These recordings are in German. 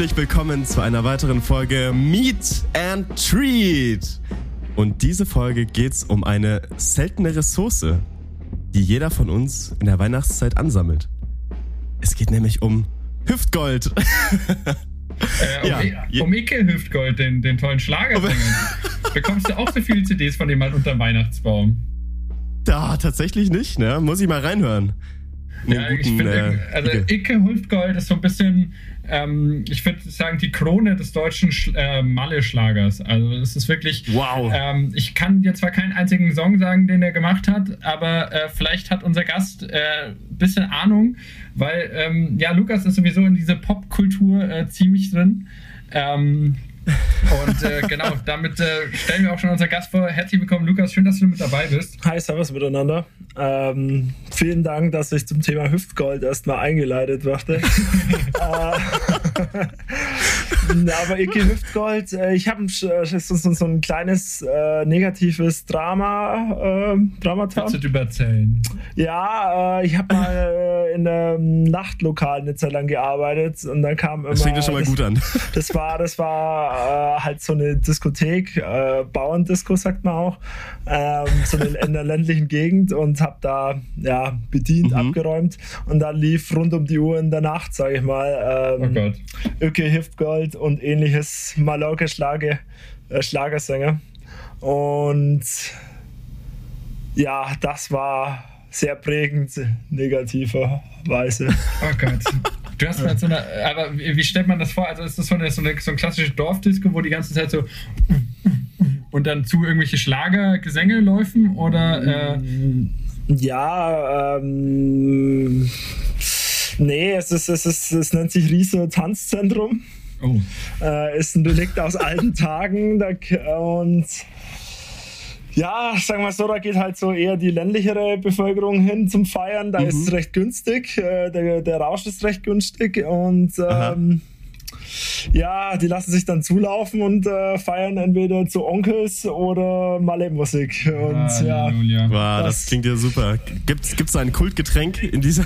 Herzlich willkommen zu einer weiteren Folge Meet and Treat. Und diese Folge geht es um eine seltene Ressource, die jeder von uns in der Weihnachtszeit ansammelt. Es geht nämlich um Hüftgold. Äh, um, ja. um Icke Hüftgold, den, den tollen Schlagersänger. Bekommst du auch so viele CDs von dem mal unter Weihnachtsbaum? Da, tatsächlich nicht, ne? Muss ich mal reinhören. Ja, guten, ich finde, äh, also Icke. Icke ist so ein bisschen, ähm, ich würde sagen, die Krone des deutschen Sch äh, Malle-Schlagers. Also es ist wirklich, wow. Ähm, ich kann dir zwar keinen einzigen Song sagen, den er gemacht hat, aber äh, vielleicht hat unser Gast ein äh, bisschen Ahnung, weil ähm, ja, Lukas ist sowieso in diese Popkultur äh, ziemlich drin. Ähm, und äh, genau, damit äh, stellen wir auch schon unser Gast vor. Herzlich willkommen, Lukas. Schön, dass du mit dabei bist. Hi, servus miteinander. Ähm, vielen Dank, dass ich zum Thema Hüftgold erstmal eingeleitet wurde. Äh, aber Icke Hüftgold, äh, ich habe äh, so, so, so, ein kleines äh, negatives Drama. Äh, Dramata. Kannst du erzählen? Ja, ich habe mal in einem Nachtlokal eine Zeit lang gearbeitet und dann kam immer. Das fängt ja schon mal das, gut an. Das war, das war äh, halt so eine Diskothek, äh, Bauerndisco sagt man auch, ähm, so eine, in der ländlichen Gegend und habe da ja bedient, mhm. abgeräumt und da lief rund um die Uhr in der Nacht, sage ich mal, ähm, oh Gott. Öke Hüftgold und ähnliches Mallorca Schlage, äh, Schlagersänger und ja, das war sehr prägend negativerweise. Oh Gott. Du hast mal so eine, aber wie stellt man das vor? Also ist das so, eine, so, eine, so ein klassisches Dorfdisco, wo die ganze Zeit so und dann zu irgendwelche Schlagergesänge laufen oder? Äh ja, ähm, nee, es ist, es ist, es nennt sich Riese Tanzzentrum. Oh. Äh, ist ein Relikt aus alten Tagen da, und ja, sagen wir so, da geht halt so eher die ländlichere Bevölkerung hin zum Feiern. Da mhm. ist es recht günstig. Äh, der, der Rausch ist recht günstig und ähm, ja, die lassen sich dann zulaufen und äh, feiern entweder zu Onkels oder Malé-Musik. Und ah, ja, wow, das, das, klingt ja super. Gibt es ein Kultgetränk in dieser,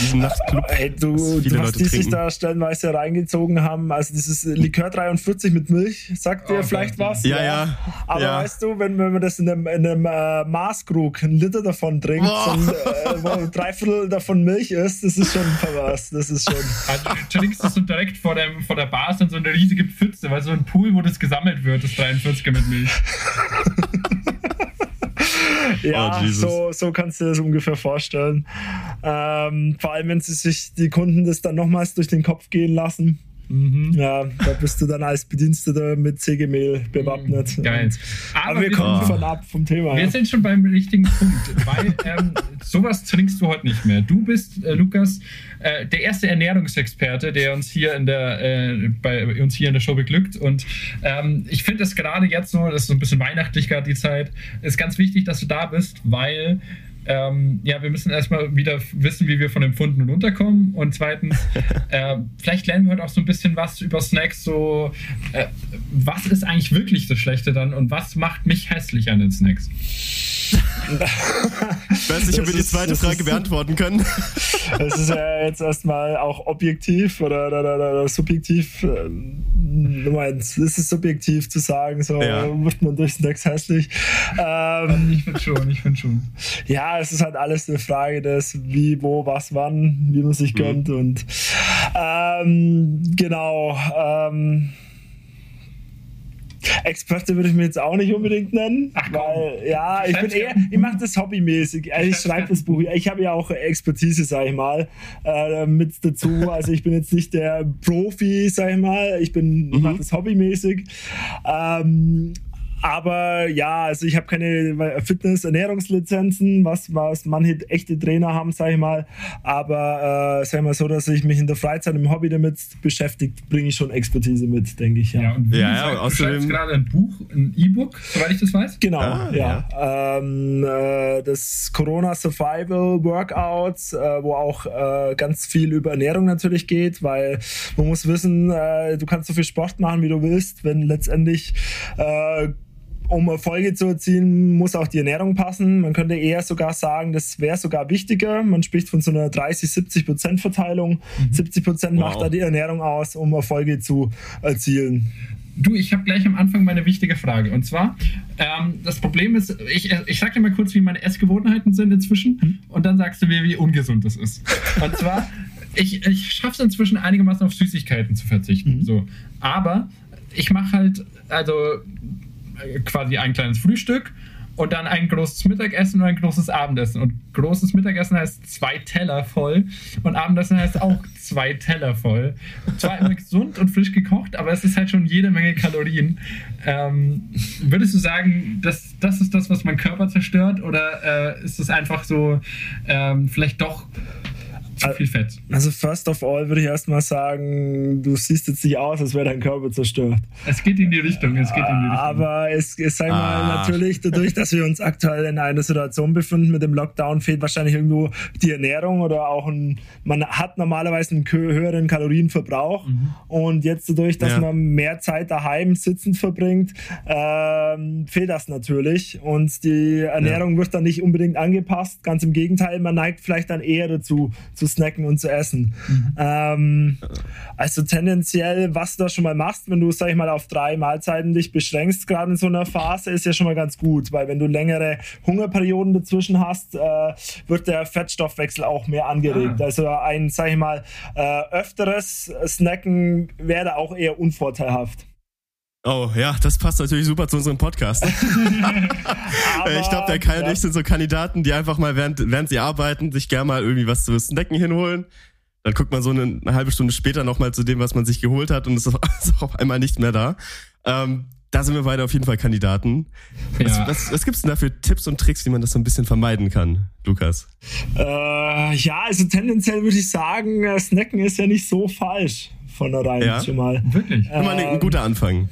diesem Nachtclub? Hey, du, du hast die sich da stellenweise reingezogen haben. Also dieses Likör 43 mit Milch, sagt dir oh, vielleicht was? Ja, ja. ja. Aber ja. weißt du, wenn, wenn man das in einem, in einem äh, Maßkrug, einen Liter davon trinkt, und, äh, wo drei Viertel davon Milch ist, das ist schon pervers. Das ist schon. Also, du trinkst das so direkt vor, dem, vor der Bar ist dann so eine riesige Pfütze, weil so ein Pool, wo das gesammelt wird, das 43er mit Milch. ja, oh, so, so kannst du dir das ungefähr vorstellen. Ähm, vor allem, wenn sie sich die Kunden das dann nochmals durch den Kopf gehen lassen. Mhm. Ja, da bist du dann als Bediensteter mit Sägemehl bewappnet. Mhm, geil. Aber, Aber wir, wir kommen von ab vom Thema. Wir ja. sind schon beim richtigen Punkt, weil ähm, sowas trinkst du heute nicht mehr. Du bist, äh, Lukas, äh, der erste Ernährungsexperte, der uns hier in der, äh, bei uns hier in der Show beglückt. Und ähm, ich finde es gerade jetzt so, das ist so ein bisschen weihnachtlich gerade die Zeit, ist ganz wichtig, dass du da bist, weil ähm, ja, wir müssen erstmal wieder wissen, wie wir von dem Funden runterkommen. Und zweitens, äh, vielleicht lernen wir heute auch so ein bisschen was über Snacks. So, äh, was ist eigentlich wirklich das Schlechte dann und was macht mich hässlich an den Snacks? ich weiß nicht, ob wir die zweite Frage beantworten können. Das ist ja jetzt erstmal auch objektiv oder, oder, oder, oder subjektiv. Du meinst, es ist subjektiv zu sagen, so ja. wird man durch Snacks hässlich. Ähm, ich finde schon, ich finde schon. Ja, es ist halt alles eine Frage des wie, wo, was, wann, wie man sich mhm. gönnt und ähm, genau. Ähm, Experte würde ich mir jetzt auch nicht unbedingt nennen, Ach, weil ja, ich bin eher, ich mache das hobbymäßig. Also ich schreibe das Buch. Ich habe ja auch Expertise, sage ich mal, äh, mit dazu. Also ich bin jetzt nicht der Profi, sage ich mal. Ich bin, mhm. mache das hobbymäßig. Ähm, aber ja, also ich habe keine Fitness-, Ernährungslizenzen, was, was manche echte Trainer haben, sage ich mal. Aber äh, sag ich mal so, dass ich mich in der Freizeit im Hobby damit beschäftigt, bringe ich schon Expertise mit, denke ich. Ja, ja und wie ja, ja, du schreibst gerade ein Buch, ein E-Book, soweit ich das weiß? Genau, ah, ja. ja. Ähm, äh, das Corona Survival Workouts, äh, wo auch äh, ganz viel über Ernährung natürlich geht, weil man muss wissen, äh, du kannst so viel Sport machen, wie du willst, wenn letztendlich äh, um Erfolge zu erzielen, muss auch die Ernährung passen. Man könnte eher sogar sagen, das wäre sogar wichtiger. Man spricht von so einer 30-70 Prozent Verteilung. Mhm. 70 Prozent wow. macht da die Ernährung aus, um Erfolge zu erzielen. Du, ich habe gleich am Anfang meine wichtige Frage. Und zwar, ähm, das Problem ist, ich, ich sag dir mal kurz, wie meine Essgewohnheiten sind inzwischen. Mhm. Und dann sagst du mir, wie ungesund das ist. Und zwar, ich, ich schaffe es inzwischen einigermaßen auf Süßigkeiten zu verzichten. Mhm. So. Aber ich mache halt, also quasi ein kleines Frühstück und dann ein großes Mittagessen und ein großes Abendessen. Und großes Mittagessen heißt zwei Teller voll und Abendessen heißt auch zwei Teller voll. Zwar immer gesund und frisch gekocht, aber es ist halt schon jede Menge Kalorien. Ähm, würdest du sagen, dass das ist das, was mein Körper zerstört oder äh, ist es einfach so ähm, vielleicht doch zu viel Fett. Also first of all würde ich erstmal sagen, du siehst jetzt nicht aus, als wäre dein Körper zerstört. Es geht in die Richtung, es geht in die Richtung. Aber es ist sag mal ah. natürlich dadurch, dass wir uns aktuell in einer Situation befinden mit dem Lockdown, fehlt wahrscheinlich irgendwo die Ernährung oder auch ein, man hat normalerweise einen höheren Kalorienverbrauch mhm. und jetzt dadurch, dass ja. man mehr Zeit daheim sitzend verbringt, ähm, fehlt das natürlich und die Ernährung ja. wird dann nicht unbedingt angepasst. Ganz im Gegenteil, man neigt vielleicht dann eher dazu zu snacken und zu essen. Mhm. Ähm, also tendenziell, was du da schon mal machst, wenn du, sag ich mal, auf drei Mahlzeiten dich beschränkst, gerade in so einer Phase, ist ja schon mal ganz gut, weil wenn du längere Hungerperioden dazwischen hast, äh, wird der Fettstoffwechsel auch mehr angeregt. Ah. Also ein, sag ich mal, äh, öfteres Snacken wäre auch eher unvorteilhaft. Oh ja, das passt natürlich super zu unserem Podcast. ich glaube, der Kai ja. und ich sind so Kandidaten, die einfach mal während, während sie arbeiten, sich gerne mal irgendwie was zu snacken hinholen. Dann guckt man so eine, eine halbe Stunde später nochmal zu dem, was man sich geholt hat und ist auf, ist auf einmal nicht mehr da. Ähm, da sind wir beide auf jeden Fall Kandidaten. Ja. Was, was, was gibt es denn da für Tipps und Tricks, wie man das so ein bisschen vermeiden kann, Lukas? Äh, ja, also tendenziell würde ich sagen, äh, Snacken ist ja nicht so falsch von der Reihe ja? schon mal. Wirklich? Immer ein, ein guter Anfang.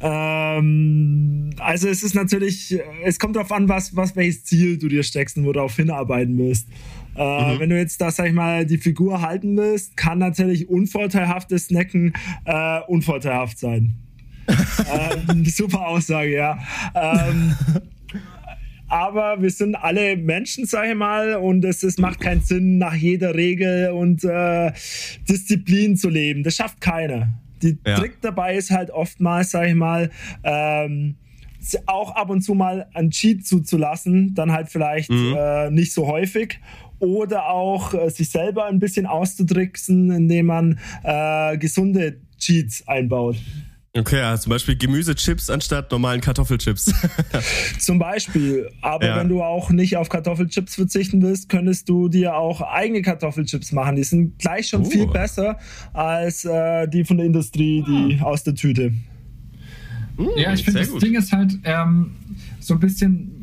Ähm, also es ist natürlich, es kommt darauf an, was, was welches Ziel du dir steckst und worauf hinarbeiten willst. Äh, mhm. Wenn du jetzt da, sag ich mal, die Figur halten willst, kann natürlich unvorteilhaftes Snacken äh, unvorteilhaft sein. ähm, super Aussage, ja. Ähm, aber wir sind alle Menschen, sag ich mal, und es, es macht keinen Sinn, nach jeder Regel und äh, Disziplin zu leben. Das schafft keiner. Die ja. Trick dabei ist halt oftmals, sag ich mal, ähm, auch ab und zu mal ein Cheat zuzulassen, dann halt vielleicht mhm. äh, nicht so häufig. Oder auch äh, sich selber ein bisschen auszutricksen, indem man äh, gesunde Cheats einbaut. Okay, also zum Beispiel Gemüsechips anstatt normalen Kartoffelchips. zum Beispiel. Aber ja. wenn du auch nicht auf Kartoffelchips verzichten willst, könntest du dir auch eigene Kartoffelchips machen. Die sind gleich schon uh. viel besser als äh, die von der Industrie, die ah. aus der Tüte. Uh, ja, ich finde, das gut. Ding ist halt ähm, so ein bisschen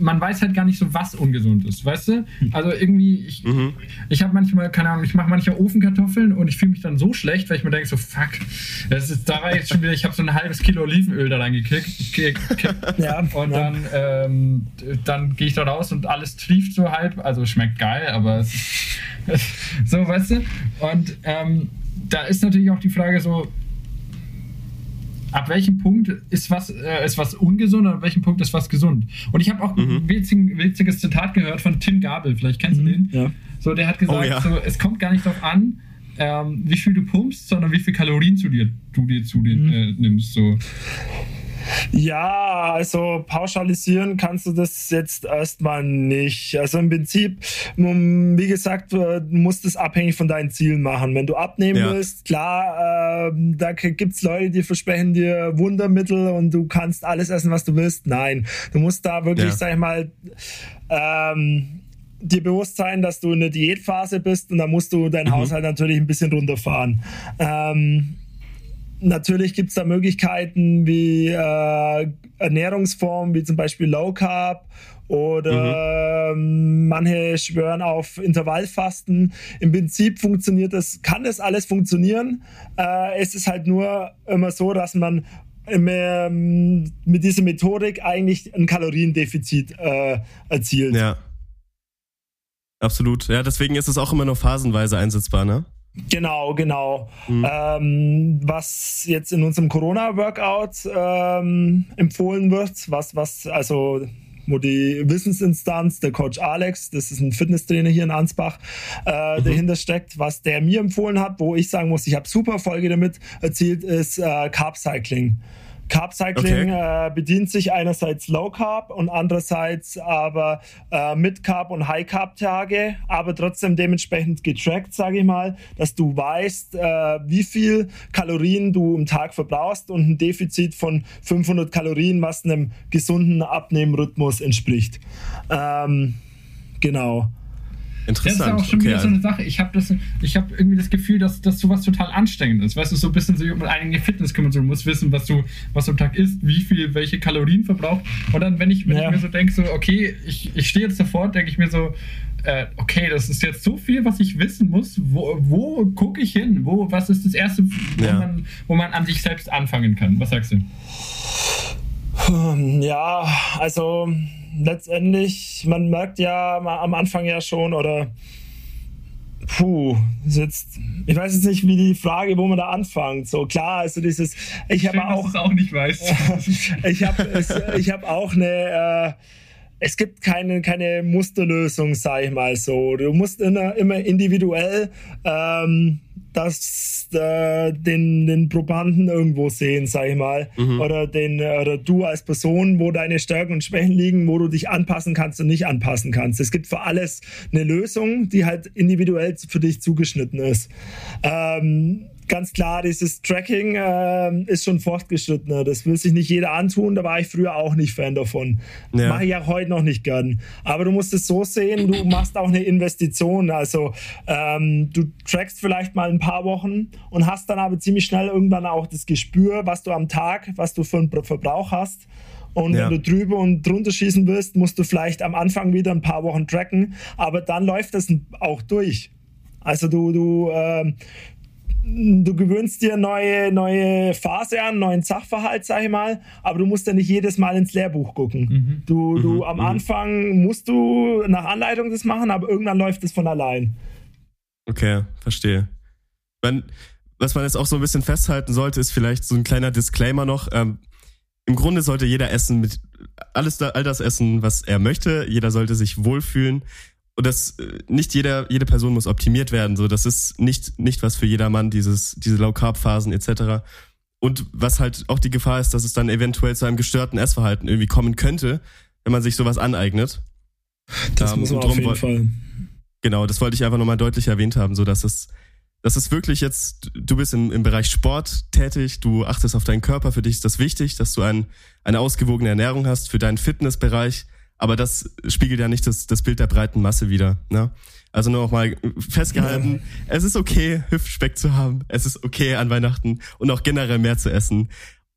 man weiß halt gar nicht so, was ungesund ist, weißt du? Also irgendwie, ich, mhm. ich habe manchmal, keine Ahnung, ich mache manchmal Ofenkartoffeln und ich fühle mich dann so schlecht, weil ich mir denke, so fuck, das ist, da war jetzt schon wieder, ich habe so ein halbes Kilo Olivenöl da reingekickt. Ja, und ja. dann, ähm, dann gehe ich da raus und alles trieft so halb, also schmeckt geil, aber es, so, weißt du? Und ähm, da ist natürlich auch die Frage so, ab welchem Punkt ist was, äh, ist was ungesund und ab welchem Punkt ist was gesund. Und ich habe auch mhm. ein witzigen, witziges Zitat gehört von Tim Gabel, vielleicht kennst mhm. du den. Ja. So, der hat gesagt, oh, ja. so, es kommt gar nicht darauf an, ähm, wie viel du pumpst, sondern wie viel Kalorien zu dir, du dir zu dir mhm. äh, nimmst. So. Ja, also pauschalisieren kannst du das jetzt erstmal nicht. Also im Prinzip, wie gesagt, du musst es abhängig von deinen Zielen machen. Wenn du abnehmen ja. willst, klar, äh, da gibt es Leute, die versprechen dir Wundermittel und du kannst alles essen, was du willst. Nein, du musst da wirklich, ja. sag ich mal, ähm, dir bewusst sein, dass du in der Diätphase bist und da musst du deinen mhm. Haushalt natürlich ein bisschen runterfahren. Ähm, Natürlich gibt es da Möglichkeiten wie äh, Ernährungsformen, wie zum Beispiel Low Carb oder mhm. manche schwören auf Intervallfasten. Im Prinzip funktioniert das, kann das alles funktionieren. Äh, es ist halt nur immer so, dass man ähm, mit dieser Methodik eigentlich ein Kaloriendefizit äh, erzielt. Ja. Absolut. Ja, deswegen ist es auch immer nur phasenweise einsetzbar, ne? Genau, genau. Mhm. Ähm, was jetzt in unserem Corona-Workout ähm, empfohlen wird, was, was, also wo die Wissensinstanz, der Coach Alex, das ist ein Fitnesstrainer hier in Ansbach, äh, mhm. dahinter steckt, was der mir empfohlen hat, wo ich sagen muss, ich habe super Folge damit erzielt, ist äh, Carb Cycling. Carb Cycling okay. äh, bedient sich einerseits Low Carb und andererseits aber äh, Mid Carb und High Carb Tage, aber trotzdem dementsprechend getrackt, sage ich mal, dass du weißt, äh, wie viel Kalorien du im Tag verbrauchst und ein Defizit von 500 Kalorien, was einem gesunden Abnehmrhythmus entspricht. Ähm, genau. Interessant. Das ist auch schon okay, wieder so eine Sache. Ich habe hab irgendwie das Gefühl, dass das sowas total anstrengend ist. Weißt du, so ein bisschen sich um eigene Fitness kümmern. Du musst wissen, was du, was du am Tag isst, wie viel, welche Kalorien verbraucht. Und dann, wenn ich, wenn ja. ich mir so denke, so, okay, ich, ich stehe jetzt davor, denke ich mir so, äh, okay, das ist jetzt so viel, was ich wissen muss. Wo, wo gucke ich hin? Wo, was ist das Erste, wo, ja. man, wo man an sich selbst anfangen kann? Was sagst du? Ja, also letztendlich, man merkt ja am Anfang ja schon, oder puh, jetzt, ich weiß jetzt nicht, wie die Frage, wo man da anfängt. So klar, also dieses, ich habe auch, auch nicht weiß. ich habe, ich habe auch eine. Äh, es gibt keine, keine Musterlösung, sag ich mal so. Du musst immer, immer individuell ähm, das, äh, den, den Probanden irgendwo sehen, sag ich mal. Mhm. Oder, den, oder du als Person, wo deine Stärken und Schwächen liegen, wo du dich anpassen kannst und nicht anpassen kannst. Es gibt für alles eine Lösung, die halt individuell für dich zugeschnitten ist. Ähm, ganz klar, dieses Tracking äh, ist schon fortgeschrittener. Das will sich nicht jeder antun. Da war ich früher auch nicht Fan davon. Ja. Mache ich auch heute noch nicht gern. Aber du musst es so sehen, du machst auch eine Investition. Also ähm, du trackst vielleicht mal ein paar Wochen und hast dann aber ziemlich schnell irgendwann auch das Gespür, was du am Tag, was du für einen Verbrauch hast. Und ja. wenn du drüber und drunter schießen willst, musst du vielleicht am Anfang wieder ein paar Wochen tracken. Aber dann läuft das auch durch. Also du, du, äh, du gewöhnst dir neue, neue Phase an, neuen Sachverhalt, sag ich mal, aber du musst ja nicht jedes Mal ins Lehrbuch gucken. Mhm. Du, du mhm. am mhm. Anfang musst du nach Anleitung das machen, aber irgendwann läuft es von allein. Okay, verstehe. Man, was man jetzt auch so ein bisschen festhalten sollte, ist vielleicht so ein kleiner Disclaimer noch. Ähm, Im Grunde sollte jeder essen mit alles all das essen, was er möchte. Jeder sollte sich wohlfühlen und das äh, nicht jeder jede Person muss optimiert werden. So das ist nicht nicht was für jedermann dieses diese Low Carb Phasen etc und was halt auch die Gefahr ist dass es dann eventuell zu einem gestörten Essverhalten irgendwie kommen könnte wenn man sich sowas aneignet. Das ähm, muss man auf jeden Fall. Genau das wollte ich einfach nochmal deutlich erwähnt haben. So dass es das ist wirklich jetzt, du bist im, im Bereich Sport tätig, du achtest auf deinen Körper, für dich ist das wichtig, dass du ein, eine ausgewogene Ernährung hast für deinen Fitnessbereich aber das spiegelt ja nicht das, das Bild der breiten Masse wieder. Ne? Also nur noch mal festgehalten, ja. es ist okay, Hüftspeck zu haben, es ist okay an Weihnachten und auch generell mehr zu essen.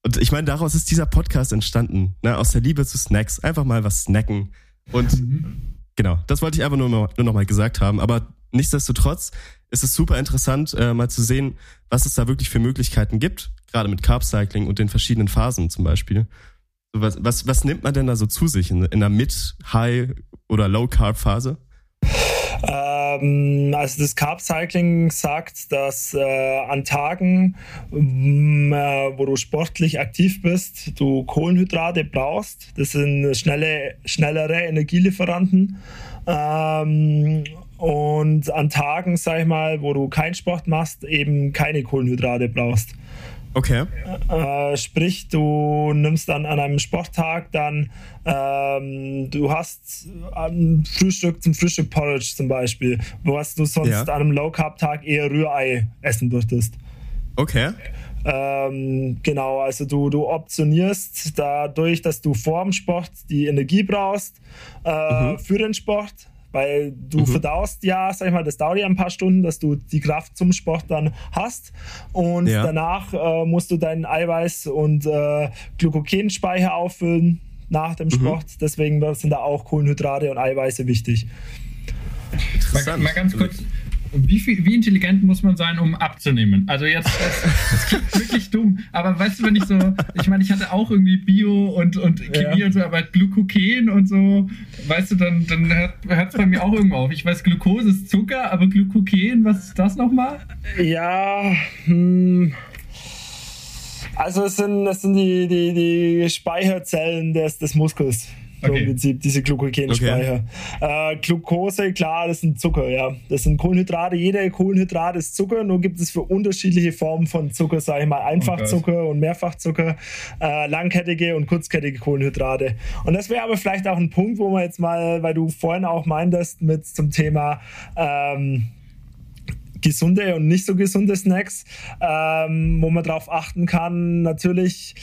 Und ich meine, daraus ist dieser Podcast entstanden, ne? aus der Liebe zu Snacks. Einfach mal was snacken. Und mhm. genau, das wollte ich einfach nur, nur noch mal gesagt haben. Aber nichtsdestotrotz ist es super interessant, äh, mal zu sehen, was es da wirklich für Möglichkeiten gibt, gerade mit Carb Cycling und den verschiedenen Phasen zum Beispiel. Was, was, was nimmt man denn da so zu sich in, in einer Mid-, High- oder Low-Carb-Phase? Ähm, also das Carb Cycling sagt, dass äh, an Tagen, ähm, äh, wo du sportlich aktiv bist, du Kohlenhydrate brauchst. Das sind schnelle, schnellere Energielieferanten. Ähm, und an Tagen, sag ich mal, wo du keinen Sport machst, eben keine Kohlenhydrate brauchst. Okay. Äh, sprich, du nimmst dann an einem Sporttag dann, ähm, du hast ein Frühstück zum Frühstück Porridge zum Beispiel, was du sonst ja. an einem Low Carb Tag eher Rührei essen würdest. Okay. Ähm, genau, also du, du optionierst dadurch, dass du vor dem Sport die Energie brauchst äh, mhm. für den Sport weil du mhm. verdaust ja, sag ich mal, das dauert ja ein paar Stunden, dass du die Kraft zum Sport dann hast und ja. danach äh, musst du deinen Eiweiß- und äh, Glykogenspeicher auffüllen nach dem mhm. Sport. Mhm. Deswegen sind da auch Kohlenhydrate und Eiweiße wichtig. Mal, mal, ganz kurz, wie, viel, wie intelligent muss man sein, um abzunehmen? Also jetzt, das, das klingt wirklich dumm, aber weißt du, wenn ich so, ich meine, ich hatte auch irgendwie Bio und, und Chemie ja. und so, aber Glukoken und so, weißt du, dann, dann hört es bei mir auch irgendwo auf. Ich weiß, Glucose ist Zucker, aber Glukoken, was ist das nochmal? Ja, hm. Also es sind, es sind die, die, die Speicherzellen des, des Muskels. Okay. Im Prinzip diese Glykogenspeicher. Okay. Äh, Glucose, klar, das sind Zucker, ja. Das sind Kohlenhydrate. Jeder Kohlenhydrat ist Zucker, nur gibt es für unterschiedliche Formen von Zucker, sage ich mal, Einfachzucker oh und Mehrfachzucker, äh, langkettige und kurzkettige Kohlenhydrate. Und das wäre aber vielleicht auch ein Punkt, wo man jetzt mal, weil du vorhin auch meintest, mit zum Thema ähm, gesunde und nicht so gesunde Snacks, ähm, wo man drauf achten kann, natürlich.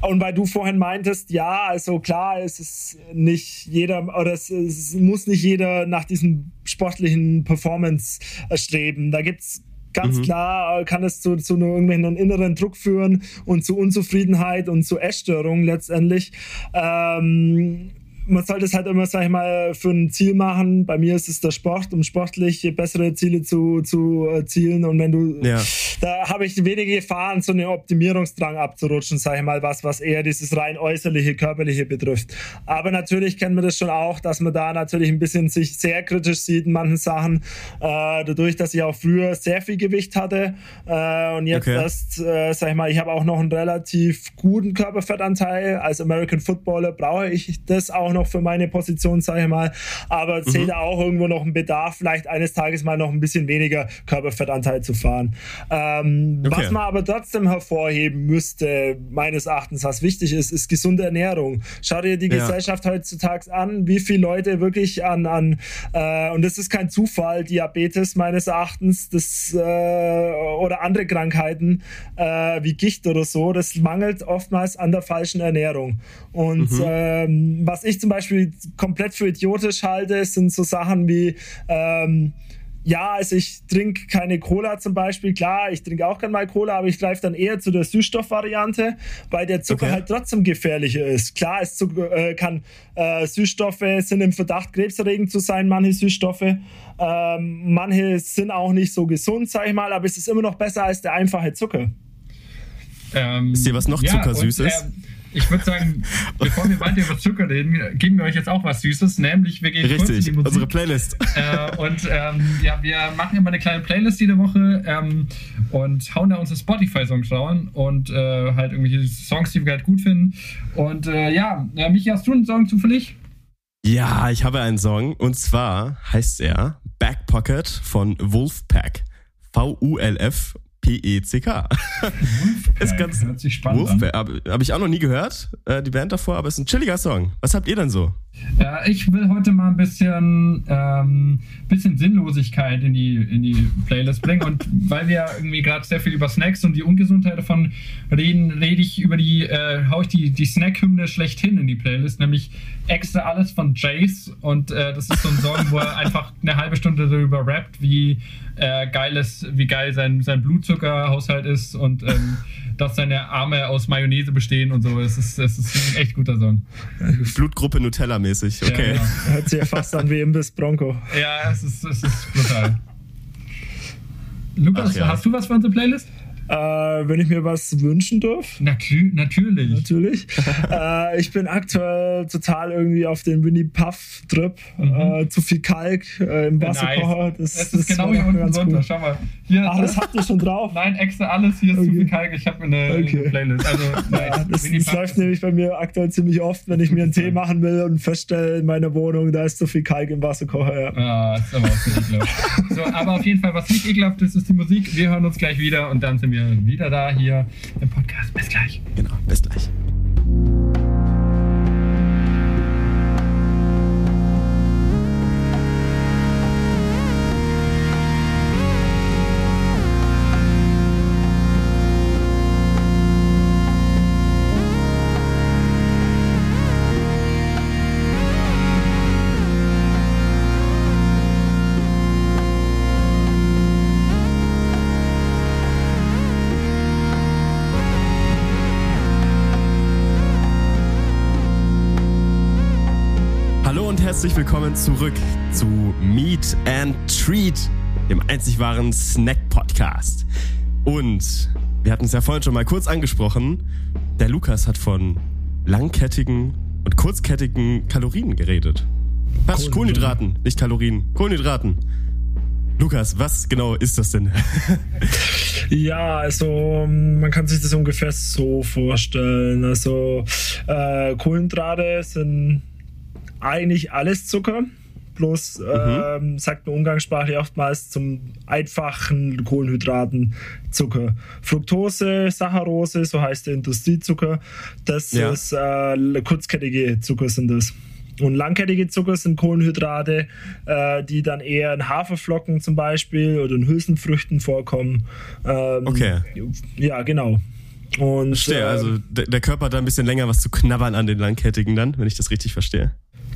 Und weil du vorhin meintest, ja, also klar, es ist nicht jeder, oder es, es muss nicht jeder nach diesem sportlichen Performance streben. Da gibt es ganz mhm. klar kann es zu, zu irgendwelchen inneren Druck führen und zu Unzufriedenheit und zu Essstörungen letztendlich. Ähm, man sollte es halt immer, sag ich mal, für ein Ziel machen. Bei mir ist es der Sport, um sportlich bessere Ziele zu, zu erzielen. Und wenn du, ja. da habe ich wenige Gefahren, so einen Optimierungsdrang abzurutschen, sag ich mal, was, was eher dieses rein äußerliche, körperliche betrifft. Aber natürlich kennen wir das schon auch, dass man da natürlich ein bisschen sich sehr kritisch sieht in manchen Sachen. Äh, dadurch, dass ich auch früher sehr viel Gewicht hatte äh, und jetzt okay. erst, äh, sag ich mal, ich habe auch noch einen relativ guten Körperfettanteil. Als American Footballer brauche ich das auch auch noch für meine Position, sage ich mal. Aber sehe mhm. da auch irgendwo noch einen Bedarf, vielleicht eines Tages mal noch ein bisschen weniger Körperfettanteil zu fahren. Ähm, okay. Was man aber trotzdem hervorheben müsste, meines Erachtens, was wichtig ist, ist gesunde Ernährung. Schau dir die ja. Gesellschaft heutzutage an, wie viele Leute wirklich an, an äh, und das ist kein Zufall, Diabetes meines Erachtens, das äh, oder andere Krankheiten äh, wie Gicht oder so, das mangelt oftmals an der falschen Ernährung. Und mhm. ähm, was ich zum Beispiel komplett für idiotisch halte, sind so Sachen wie, ähm, ja, also ich trinke keine Cola zum Beispiel. Klar, ich trinke auch gerne mal Cola, aber ich greife dann eher zu der Süßstoffvariante, weil der Zucker okay. halt trotzdem gefährlicher ist. Klar, es äh, kann äh, Süßstoffe sind im Verdacht, krebserregend zu sein, manche Süßstoffe. Ähm, manche sind auch nicht so gesund, sag ich mal, aber es ist immer noch besser als der einfache Zucker. Ähm, ist dir was noch ja, zuckersüß ist? Äh, ich würde sagen, bevor wir weiter über Zucker reden, geben wir euch jetzt auch was Süßes, nämlich wir gehen Richtig, kurz in die Musik. unsere Playlist. Äh, und ähm, ja, wir machen immer eine kleine Playlist jede Woche ähm, und hauen da unsere Spotify-Songs rauen und äh, halt irgendwelche Songs, die wir halt gut finden. Und äh, ja, äh, Michi, hast du einen Song zufällig? Ja, ich habe einen Song und zwar heißt er Backpocket von Wolfpack. V-U-L-F P-E-C-K. ist ganz Hört sich spannend Wolfpack. Habe hab ich auch noch nie gehört, äh, die Band davor, aber es ist ein chilliger Song. Was habt ihr denn so? Ja, ich will heute mal ein bisschen, ähm, bisschen Sinnlosigkeit in die, in die Playlist bringen. Und weil wir irgendwie gerade sehr viel über Snacks und die Ungesundheit davon reden, rede ich über die, äh, hau ich die, die Snack-Hymne schlechthin in die Playlist, nämlich extra alles von Jace. Und äh, das ist so ein Song, wo er einfach eine halbe Stunde darüber rappt, wie äh, geil ist, wie geil sein, sein Blutzuckerhaushalt ist und ähm, dass seine Arme aus Mayonnaise bestehen und so. Es ist, es ist ein echt guter Song. Blutgruppe Nutella-mäßig, okay. Ja, genau. Hört sich ja fast an wie Imbiss Bronco. Ja, es ist, es ist brutal. Lukas, ja. hast du was für unsere Playlist? Äh, wenn ich mir was wünschen darf. Natü natürlich. Natürlich. äh, ich bin aktuell total irgendwie auf den Winnie Puff Trip. Mhm. Äh, zu viel Kalk äh, im Wasserkocher. Nice. Das, das, ist das genau hier unten drunter. Gut. Schau mal. Hier, Ach, das habt ihr schon drauf? Nein, extra alles. Hier ist okay. zu viel Kalk. Ich habe eine, okay. eine, Playlist. Also, ja, das, das läuft nämlich bei mir aktuell ziemlich oft, wenn ich mir einen Tee machen will und feststelle in meiner Wohnung, da ist zu viel Kalk im Wasserkocher. Ja, ah, das ist aber auch nicht ekelhaft. so, aber auf jeden Fall, was nicht ekelhaft ist, ist die Musik. Wir hören uns gleich wieder und dann sind wir wieder da hier im Podcast. Bis gleich. Genau, bis gleich. Willkommen zurück zu Meet and Treat, dem einzig wahren Snack-Podcast. Und wir hatten es ja vorhin schon mal kurz angesprochen. Der Lukas hat von langkettigen und kurzkettigen Kalorien geredet. Was? Kohlenhydraten, nicht Kalorien. Kohlenhydraten. Lukas, was genau ist das denn? ja, also man kann sich das ungefähr so vorstellen. Also äh, Kohlenhydrate sind eigentlich alles Zucker. Bloß mhm. ähm, sagt man umgangssprachlich oftmals zum einfachen Kohlenhydraten Zucker. Fructose, Saccharose, so heißt der Industriezucker, das ja. ist äh, kurzkettige Zucker sind das. Und langkettige Zucker sind Kohlenhydrate, äh, die dann eher in Haferflocken zum Beispiel oder in Hülsenfrüchten vorkommen. Ähm, okay. Ja, genau. Und, Verstehe, äh, also der Körper hat da ein bisschen länger was zu knabbern an den langkettigen dann, wenn ich das richtig verstehe.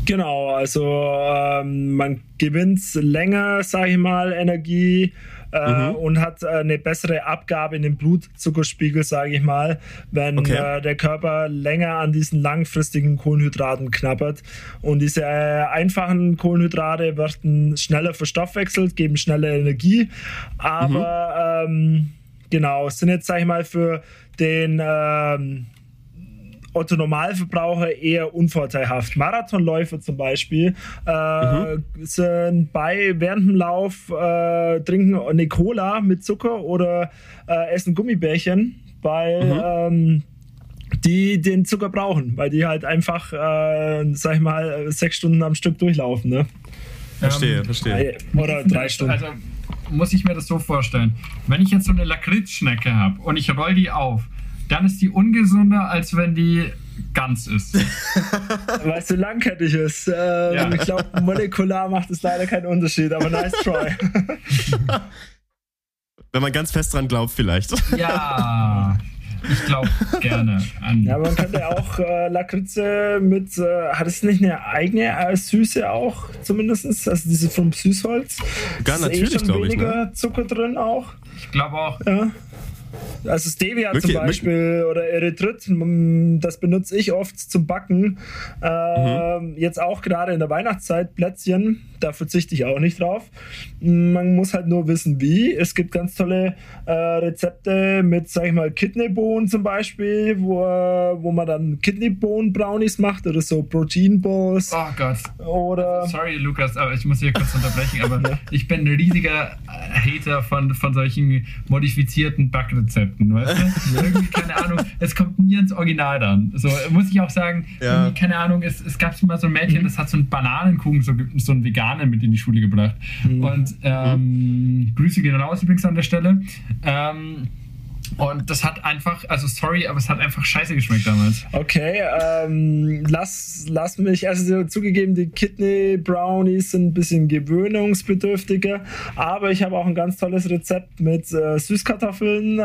Genau, also ähm, man gewinnt länger, sage ich mal, Energie äh, mhm. und hat äh, eine bessere Abgabe in den Blutzuckerspiegel, sage ich mal, wenn okay. äh, der Körper länger an diesen langfristigen Kohlenhydraten knabbert. Und diese äh, einfachen Kohlenhydrate werden schneller verstoffwechselt, geben schneller Energie, aber mhm. ähm, genau, sind jetzt, sage ich mal, für den ähm, Otto Normalverbraucher eher unvorteilhaft. Marathonläufer zum Beispiel äh, mhm. sind bei während dem Lauf äh, trinken eine Cola mit Zucker oder äh, essen Gummibärchen, weil mhm. ähm, die den Zucker brauchen, weil die halt einfach, äh, sag ich mal, sechs Stunden am Stück durchlaufen. Ne? Verstehe, ähm, verstehe. Oder drei Stunden. Also muss ich mir das so vorstellen. Wenn ich jetzt so eine Lakritzschnecke habe und ich roll die auf, dann ist die ungesunder, als wenn die ganz ist. Weil es so langkettig ist. Ähm, ja. Ich glaube, molekular macht es leider keinen Unterschied, aber nice try. wenn man ganz fest dran glaubt, vielleicht. Ja. Ich glaube gerne an. Ja, man könnte auch äh, Lakritze mit, äh, hat es nicht eine eigene äh, Süße auch, zumindest? Also diese vom Süßholz. Gar natürlich, eh glaube ich. weniger ne? Zucker drin auch. Ich glaube auch. Ja. Also Stevia Wirklich? zum Beispiel oder Erythrit, das benutze ich oft zum Backen. Äh, mhm. Jetzt auch gerade in der Weihnachtszeit Plätzchen, da verzichte ich auch nicht drauf. Man muss halt nur wissen, wie. Es gibt ganz tolle äh, Rezepte mit, sag ich mal, Kidneybohnen zum Beispiel, wo, wo man dann Kidneybohnen-Brownies macht oder so Protein-Balls. Oh Gott. Oder Sorry, Lukas, aber ich muss hier kurz unterbrechen, aber ja. ich bin ein riesiger Hater von, von solchen modifizierten Backrezepten, weißt du? Irgendwie, keine Ahnung, es kommt nie ins Original dann. So, muss ich auch sagen, ja. keine Ahnung, es, es gab mal so ein Mädchen, mhm. das hat so einen Bananenkuchen, so, so einen veganen mit in die Schule gebracht. Mhm. Und ähm, mhm. Grüße gehen raus übrigens an der Stelle. Ähm, und das hat einfach, also sorry, aber es hat einfach scheiße geschmeckt damals. Okay, ähm, lass, lass mich, also zugegeben, die Kidney Brownies sind ein bisschen gewöhnungsbedürftiger, aber ich habe auch ein ganz tolles Rezept mit äh, Süßkartoffeln äh,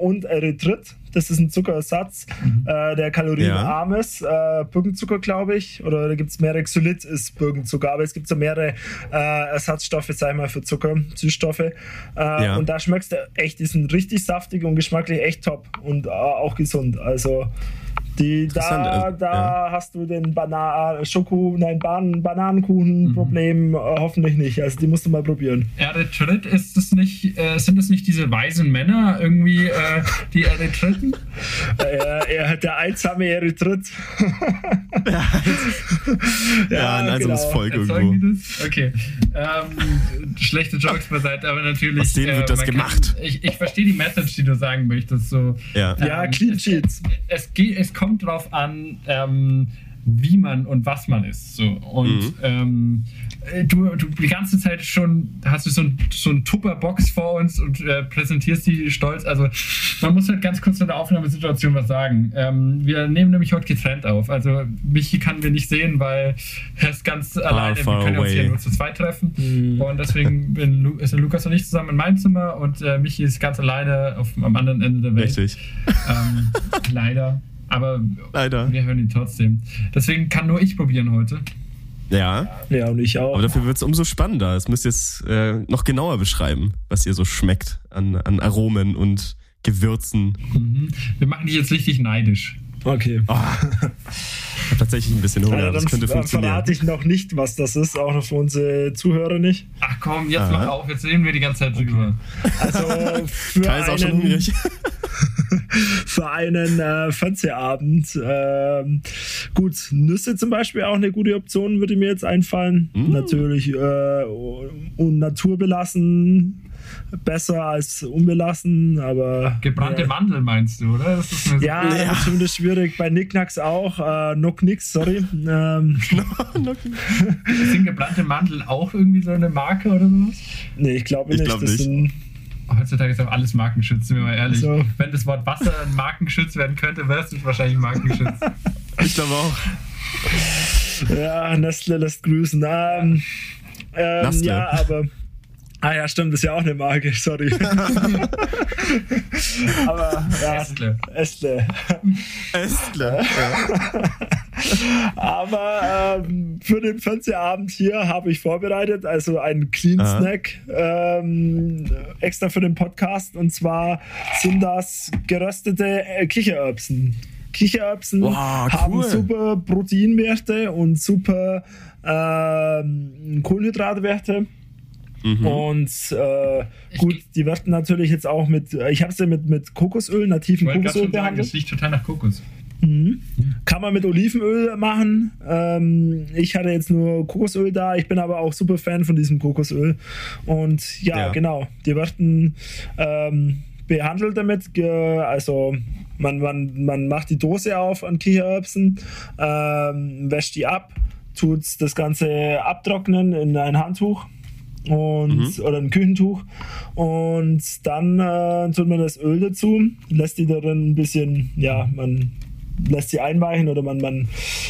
und Erythrit. Das ist ein Zuckerersatz, mhm. äh, der kalorienarm ja. ist. Äh, Birkenzucker, glaube ich. Oder da gibt es mehrere. Xylit ist Birkenzucker. Aber es gibt so mehrere äh, Ersatzstoffe, sag ich mal, für Zucker, Süßstoffe. Äh, ja. Und da schmeckst du echt, die sind richtig saftig und geschmacklich echt top. Und äh, auch gesund. Also die, da also, da ja. hast du den Bana Schoko, nein, Ban Bananenkuchen-Problem mhm. äh, hoffentlich nicht. Also die musst du mal probieren. Erythrit, ist das nicht, äh, sind das nicht diese weisen Männer irgendwie, äh, die Erythriten? äh, er hat der einsame Erythrit. ja, ja, ein einsames genau. Volk irgendwo. Das? Okay. Ähm, schlechte Jokes beiseite, aber natürlich. Aus denen wird das äh, gemacht. Kann, ich, ich verstehe die Message, die du sagen möchtest. So, ja, ähm, ja Clean Sheets. Es, es, es kommt drauf an, ähm, wie man und was man ist. So. Und mhm. ähm, äh, du, du die ganze Zeit schon hast du so ein, so ein Tupperbox vor uns und äh, präsentierst die stolz. Also man muss halt ganz kurz zu der Aufnahmesituation was sagen. Ähm, wir nehmen nämlich heute getrennt auf. Also Michi kann wir nicht sehen, weil er ist ganz far, alleine. Far wir können away. uns hier nur zu zweit treffen. Mhm. Und deswegen bin, ist Lukas und ich zusammen in meinem Zimmer und äh, Michi ist ganz alleine auf, am anderen Ende der Welt. Richtig. Ähm, leider. Aber Leider. wir hören ihn trotzdem. Deswegen kann nur ich probieren heute. Ja. Ja, und ich auch. Aber dafür wird es umso spannender. Es müsst ihr jetzt äh, noch genauer beschreiben, was ihr so schmeckt an, an Aromen und Gewürzen. Mhm. Wir machen dich jetzt richtig neidisch. Okay. Oh. habe tatsächlich ein bisschen Hunger. Das könnte funktionieren. verrate ich noch nicht, was das ist, auch noch für unsere Zuhörer nicht. Ach komm, jetzt Aha. mach auf, jetzt reden wir die ganze Zeit drüber. Also für Kai ist auch schon hungrig. für einen äh, Fernsehabend. Ähm, gut, Nüsse zum Beispiel auch eine gute Option, würde mir jetzt einfallen. Mm. Natürlich äh, und naturbelassen besser als unbelassen, aber. Gebrannte äh, Mandel meinst du, oder? Das ist ja, ja. das ist zumindest schwierig. Bei Nicknacks auch. Äh, Nock nix, sorry. Ähm. sind gebrannte Mandeln auch irgendwie so eine Marke oder sowas? Nee, ich glaube nicht. Ich glaub nicht. Sind, Heutzutage ist auch alles Markenschutz, sind wir mal ehrlich. So. Wenn das Wort Wasser ein Markenschutz werden könnte, wäre es wahrscheinlich Markenschutz. ich glaube auch. Ja, Nestle lässt grüßen. Ähm, ähm, ja, aber Ah ja, stimmt, das ist ja auch eine Marke, sorry. Aber ja, Estle. Estle. Estle. Aber ähm, für den Fernsehabend hier habe ich vorbereitet, also einen Clean Aha. Snack ähm, extra für den Podcast. Und zwar sind das geröstete äh, Kichererbsen. Kichererbsen wow, cool. haben super Proteinwerte und super ähm, Kohlenhydratwerte. Mhm. Und äh, gut, die werden natürlich jetzt auch mit, ich habe sie mit, mit Kokosöl, nativen Kokosöl behandelt. das riecht total nach Kokos. Mhm. Kann man mit Olivenöl machen. Ähm, ich hatte jetzt nur Kokosöl da. Ich bin aber auch super Fan von diesem Kokosöl. Und ja, ja. genau. Die werden ähm, behandelt damit. Also man, man, man macht die Dose auf an Kichererbsen, ähm, wäscht die ab, tut das Ganze abtrocknen in ein Handtuch und mhm. oder ein Küchentuch und dann äh, tut man das Öl dazu, lässt die darin ein bisschen, ja, man lässt sie einweichen oder man, man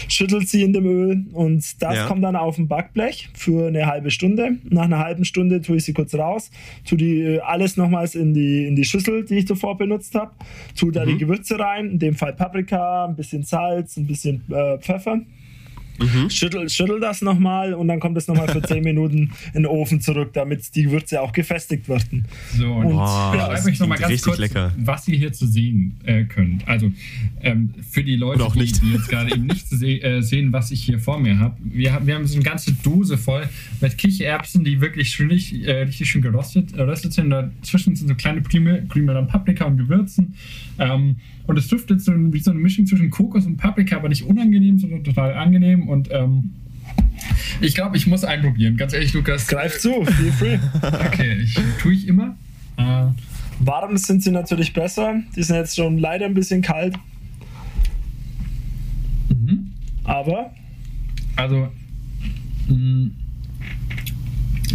schüttelt sie in dem Öl und das ja. kommt dann auf ein Backblech für eine halbe Stunde. Nach einer halben Stunde tue ich sie kurz raus, tue die äh, alles nochmals in die, in die Schüssel, die ich zuvor benutzt habe, tue da mhm. die Gewürze rein, in dem Fall Paprika, ein bisschen Salz, ein bisschen äh, Pfeffer Mhm. Schüttel, schüttel das nochmal und dann kommt es nochmal für 10 Minuten in den Ofen zurück, damit die Gewürze auch gefestigt werden. So, und oh, beschreibe euch nochmal ganz kurz, lecker. was ihr hier zu sehen äh, könnt. Also ähm, für die Leute, die, die, jetzt gerade eben nicht se äh, sehen, was ich hier vor mir habe. Wir, wir haben so eine ganze Dose voll mit Kichererbsen, die wirklich schön, äh, richtig schön gerostet, geröstet sind. Dazwischen sind so kleine Prime, Prime Paprika und Gewürzen. Ähm, und es duftet so wie so eine Mischung zwischen Kokos und Paprika, aber nicht unangenehm, sondern total angenehm. Und ähm, ich glaube, ich muss einprobieren. Ganz ehrlich, Lukas. Greif zu, feel free. okay, ich, tue ich immer. Äh, Warm sind sie natürlich besser. Die sind jetzt schon leider ein bisschen kalt. Mhm. Aber. Also, mm,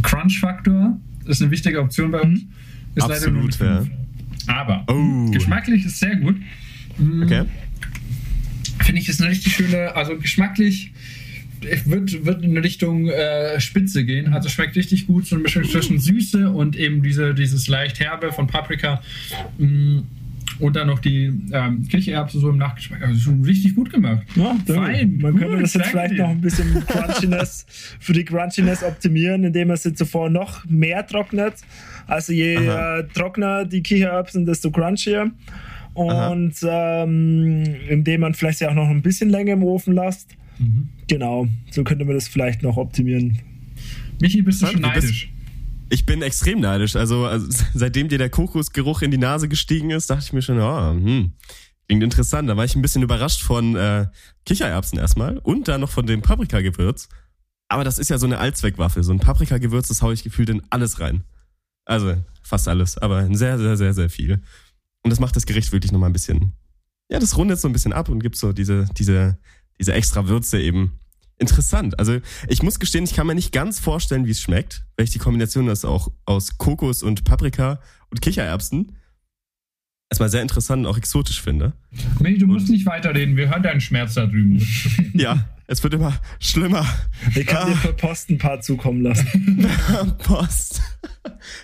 Crunch-Faktor ist eine wichtige Option bei uns. Ist Absolut, ja. Aber oh. geschmacklich ist sehr gut. Mm. Okay. Finde ich ist eine richtig schöne, also geschmacklich wird, wird in Richtung äh, Spitze gehen. Also schmeckt richtig gut, so eine Mischung zwischen Süße und eben diese, dieses leicht herbe von Paprika. Mm. Und dann noch die ähm, Kichererbse so im Nachgeschmack. Also schon richtig gut gemacht. Ja, Fein. Man gut, könnte das jetzt vielleicht dir. noch ein bisschen Crunchiness für die Crunchiness optimieren, indem man sie zuvor noch mehr trocknet. Also je äh, trockener die Kichererbsen, desto crunchier. Und ähm, indem man vielleicht ja auch noch ein bisschen länger im Ofen lässt. Mhm. Genau, so könnte man das vielleicht noch optimieren. Michi, bist du schon neidisch? Ich bin extrem neidisch. Also, also, seitdem dir der Kokosgeruch in die Nase gestiegen ist, dachte ich mir schon, oh, hm, klingt interessant. Da war ich ein bisschen überrascht von äh, Kichererbsen erstmal und dann noch von dem Paprikagewürz. Aber das ist ja so eine Allzweckwaffe. So ein Paprikagewürz, das haue ich gefühlt in alles rein. Also fast alles, aber sehr, sehr, sehr, sehr viel. Und das macht das Gericht wirklich nochmal ein bisschen, ja, das rundet so ein bisschen ab und gibt so diese, diese, diese extra Würze eben interessant. Also ich muss gestehen, ich kann mir nicht ganz vorstellen, wie es schmeckt, weil ich die Kombination das auch aus Kokos und Paprika und Kichererbsen erstmal sehr interessant und auch exotisch finde. Mini, du musst und, nicht weiterreden, wir hören deinen Schmerz da drüben. ja, es wird immer schlimmer. Ich kann ah. dir per Post ein paar zukommen lassen. Post.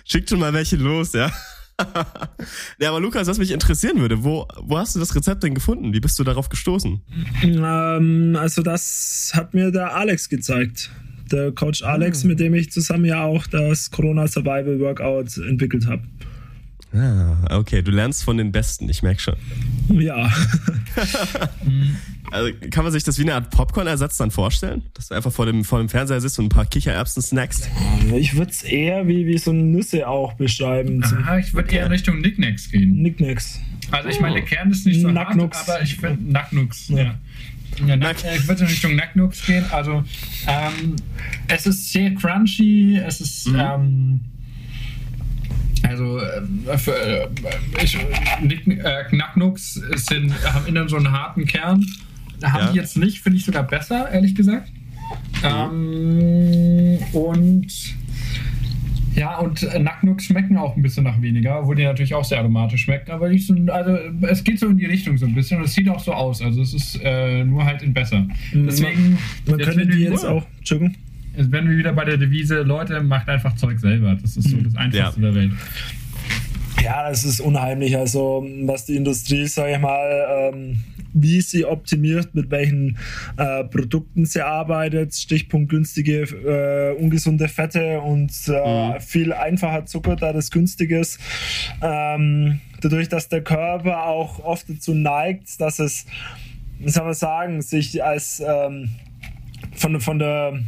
Schickt schon mal welche los, ja. ja, aber Lukas, was mich interessieren würde, wo, wo hast du das Rezept denn gefunden? Wie bist du darauf gestoßen? Ähm, also das hat mir der Alex gezeigt. Der Coach Alex, oh. mit dem ich zusammen ja auch das Corona Survival Workout entwickelt habe. Ah, okay, du lernst von den Besten, ich merke schon. Ja. also kann man sich das wie eine Art Popcorn-Ersatz dann vorstellen? Dass du einfach vor dem, vor dem Fernseher sitzt und ein paar Kichererbsen snackst? Ich würde es eher wie, wie so Nüsse auch beschreiben. Aha, ich würde eher in Richtung Nicknacks gehen. Nicknacks. Also ich meine, der Kern ist nicht so Nacknux. hart, aber ich finde Nacknux, ja. ja. Ja, Nack, ich würde in Richtung Nacknux gehen. Also ähm, es ist sehr crunchy, es ist mhm. ähm, also äh, für, äh, ich, äh, Knacknux sind, haben innen so einen harten Kern. Haben ja. die jetzt nicht, finde ich sogar besser, ehrlich gesagt. Mhm. Ähm, und ja, und äh, Nacknux schmecken auch ein bisschen nach weniger, obwohl die natürlich auch sehr aromatisch schmecken. Aber ich so, also es geht so in die Richtung so ein bisschen und es sieht auch so aus. Also es ist äh, nur halt in besser. Deswegen. Man, man könnte die jetzt auch. Entschuldigung. Jetzt werden wir wieder bei der Devise, Leute, macht einfach Zeug selber. Das ist so hm. das Einfachste ja. der Welt. Ja, das ist unheimlich. Also, was die Industrie, sage ich mal, ähm, wie sie optimiert, mit welchen äh, Produkten sie arbeitet. Stichpunkt günstige, äh, ungesunde Fette und äh, mhm. viel einfacher Zucker, da das günstig ist. Ähm, dadurch, dass der Körper auch oft dazu neigt, dass es, wie soll man sagen, sich als ähm, von, von der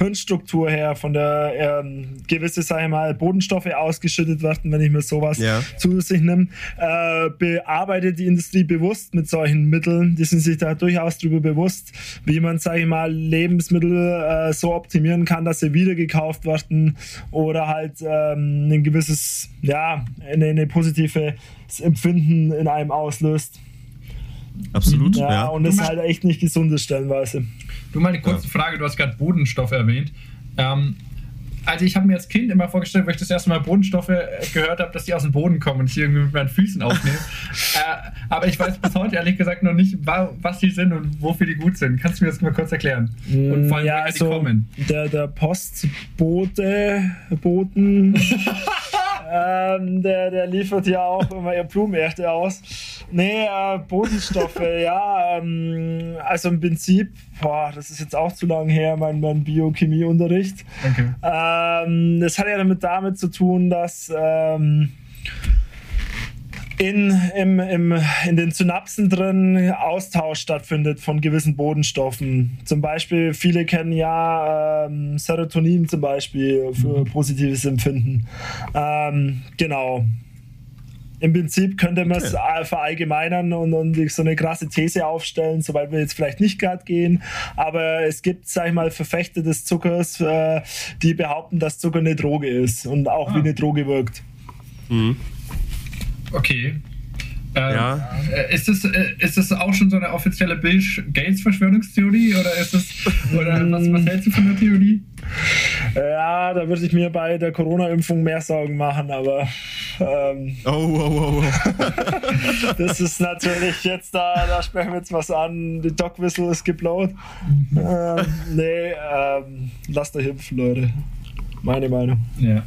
Hirnstruktur her, von der ähm, gewisse, sag ich mal, Bodenstoffe ausgeschüttet werden, wenn ich mir sowas ja. zu sich nehme, äh, bearbeitet die Industrie bewusst mit solchen Mitteln. Die sind sich da durchaus darüber bewusst, wie man, sag ich mal, Lebensmittel äh, so optimieren kann, dass sie wieder gekauft werden oder halt ähm, ein gewisses, ja, eine, eine positive Empfinden in einem auslöst. Absolut. Ja, ja. und das ist halt echt nicht gesundes stellenweise. Du mal eine kurze ja. Frage, du hast gerade Bodenstoffe erwähnt. Ähm, also ich habe mir als Kind immer vorgestellt, wenn ich das erste Mal Bodenstoffe äh, gehört habe, dass die aus dem Boden kommen und ich irgendwie mit meinen Füßen aufnehme. äh, aber ich weiß bis heute ehrlich gesagt noch nicht, was die sind und wofür die gut sind. Kannst du mir das mal kurz erklären? Und vor allem, ja, also die kommen? Der, der Postbote, Boten, ähm, der, der liefert ja auch immer ihr Blumenerde aus. Nee, äh, Bodenstoffe, ja. Ähm, also im Prinzip, boah, das ist jetzt auch zu lange her, mein, mein Biochemieunterricht. Okay. Ähm, das hat ja damit damit zu tun, dass ähm, in, im, im, in den Synapsen drin Austausch stattfindet von gewissen Bodenstoffen. Zum Beispiel, viele kennen ja ähm, Serotonin zum Beispiel für mhm. positives Empfinden. Ähm, genau. Im Prinzip könnte man es okay. verallgemeinern und, und so eine krasse These aufstellen, soweit wir jetzt vielleicht nicht gerade gehen. Aber es gibt, sag ich mal, Verfechter des Zuckers, äh, die behaupten, dass Zucker eine Droge ist und auch ah. wie eine Droge wirkt. Mhm. Okay. Ähm, ja. Äh, ist, das, äh, ist das auch schon so eine offizielle Bill Gates-Verschwörungstheorie oder ist das oder was, was hältst du von der Theorie? Ja, da würde ich mir bei der Corona-Impfung mehr Sorgen machen, aber ähm, oh, oh, oh, oh. das ist natürlich jetzt da, da sprechen wir jetzt was an. Die Dog-Whistle ist geblowt. Mhm. Ähm, nee, ähm, lasst euch impfen, Leute. Meine Meinung. Ja.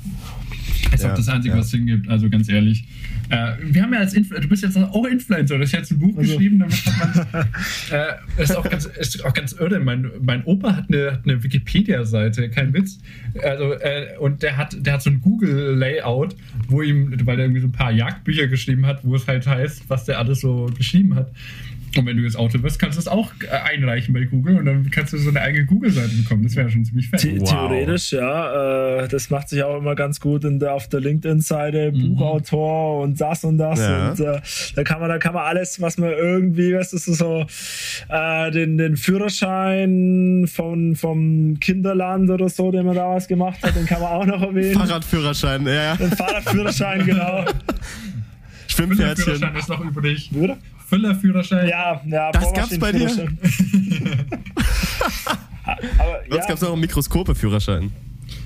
Ist ja, auch das Einzige, ja. was Sinn gibt, also ganz ehrlich. Äh, wir haben ja als Influ du bist jetzt auch Influencer, du hast jetzt ein Buch also. geschrieben, damit hat man. äh, ist, auch ganz, ist auch ganz irre. Mein, mein Opa hat eine, eine Wikipedia-Seite, kein Witz. Also, äh, und der hat, der hat so ein Google-Layout, wo ihm, weil er irgendwie so ein paar Jagdbücher geschrieben hat, wo es halt heißt, was der alles so geschrieben hat. Und wenn du jetzt Auto wirst, kannst du es auch äh, einreichen bei Google und dann kannst du so eine eigene Google-Seite bekommen. Das wäre schon ziemlich fett. The wow. Theoretisch, ja. Äh, das macht sich auch immer ganz gut in der, auf der LinkedIn-Seite, mhm. Buchautor und das und das. Ja. Und äh, da kann man, da kann man alles, was man irgendwie, weißt du, so äh, den, den Führerschein von, vom Kinderland oder so, den man damals gemacht hat, den kann man auch noch erwähnen. Fahrradführerschein, ja, ja. Den Fahrradführerschein, genau. Schwimmpferdchen. Führerschein ist noch übrig. Würde? Füllerführerschein. Ja, ja. Das gab's bei dir? Aber, Sonst ja. gab's noch einen Mikroskope-Führerschein.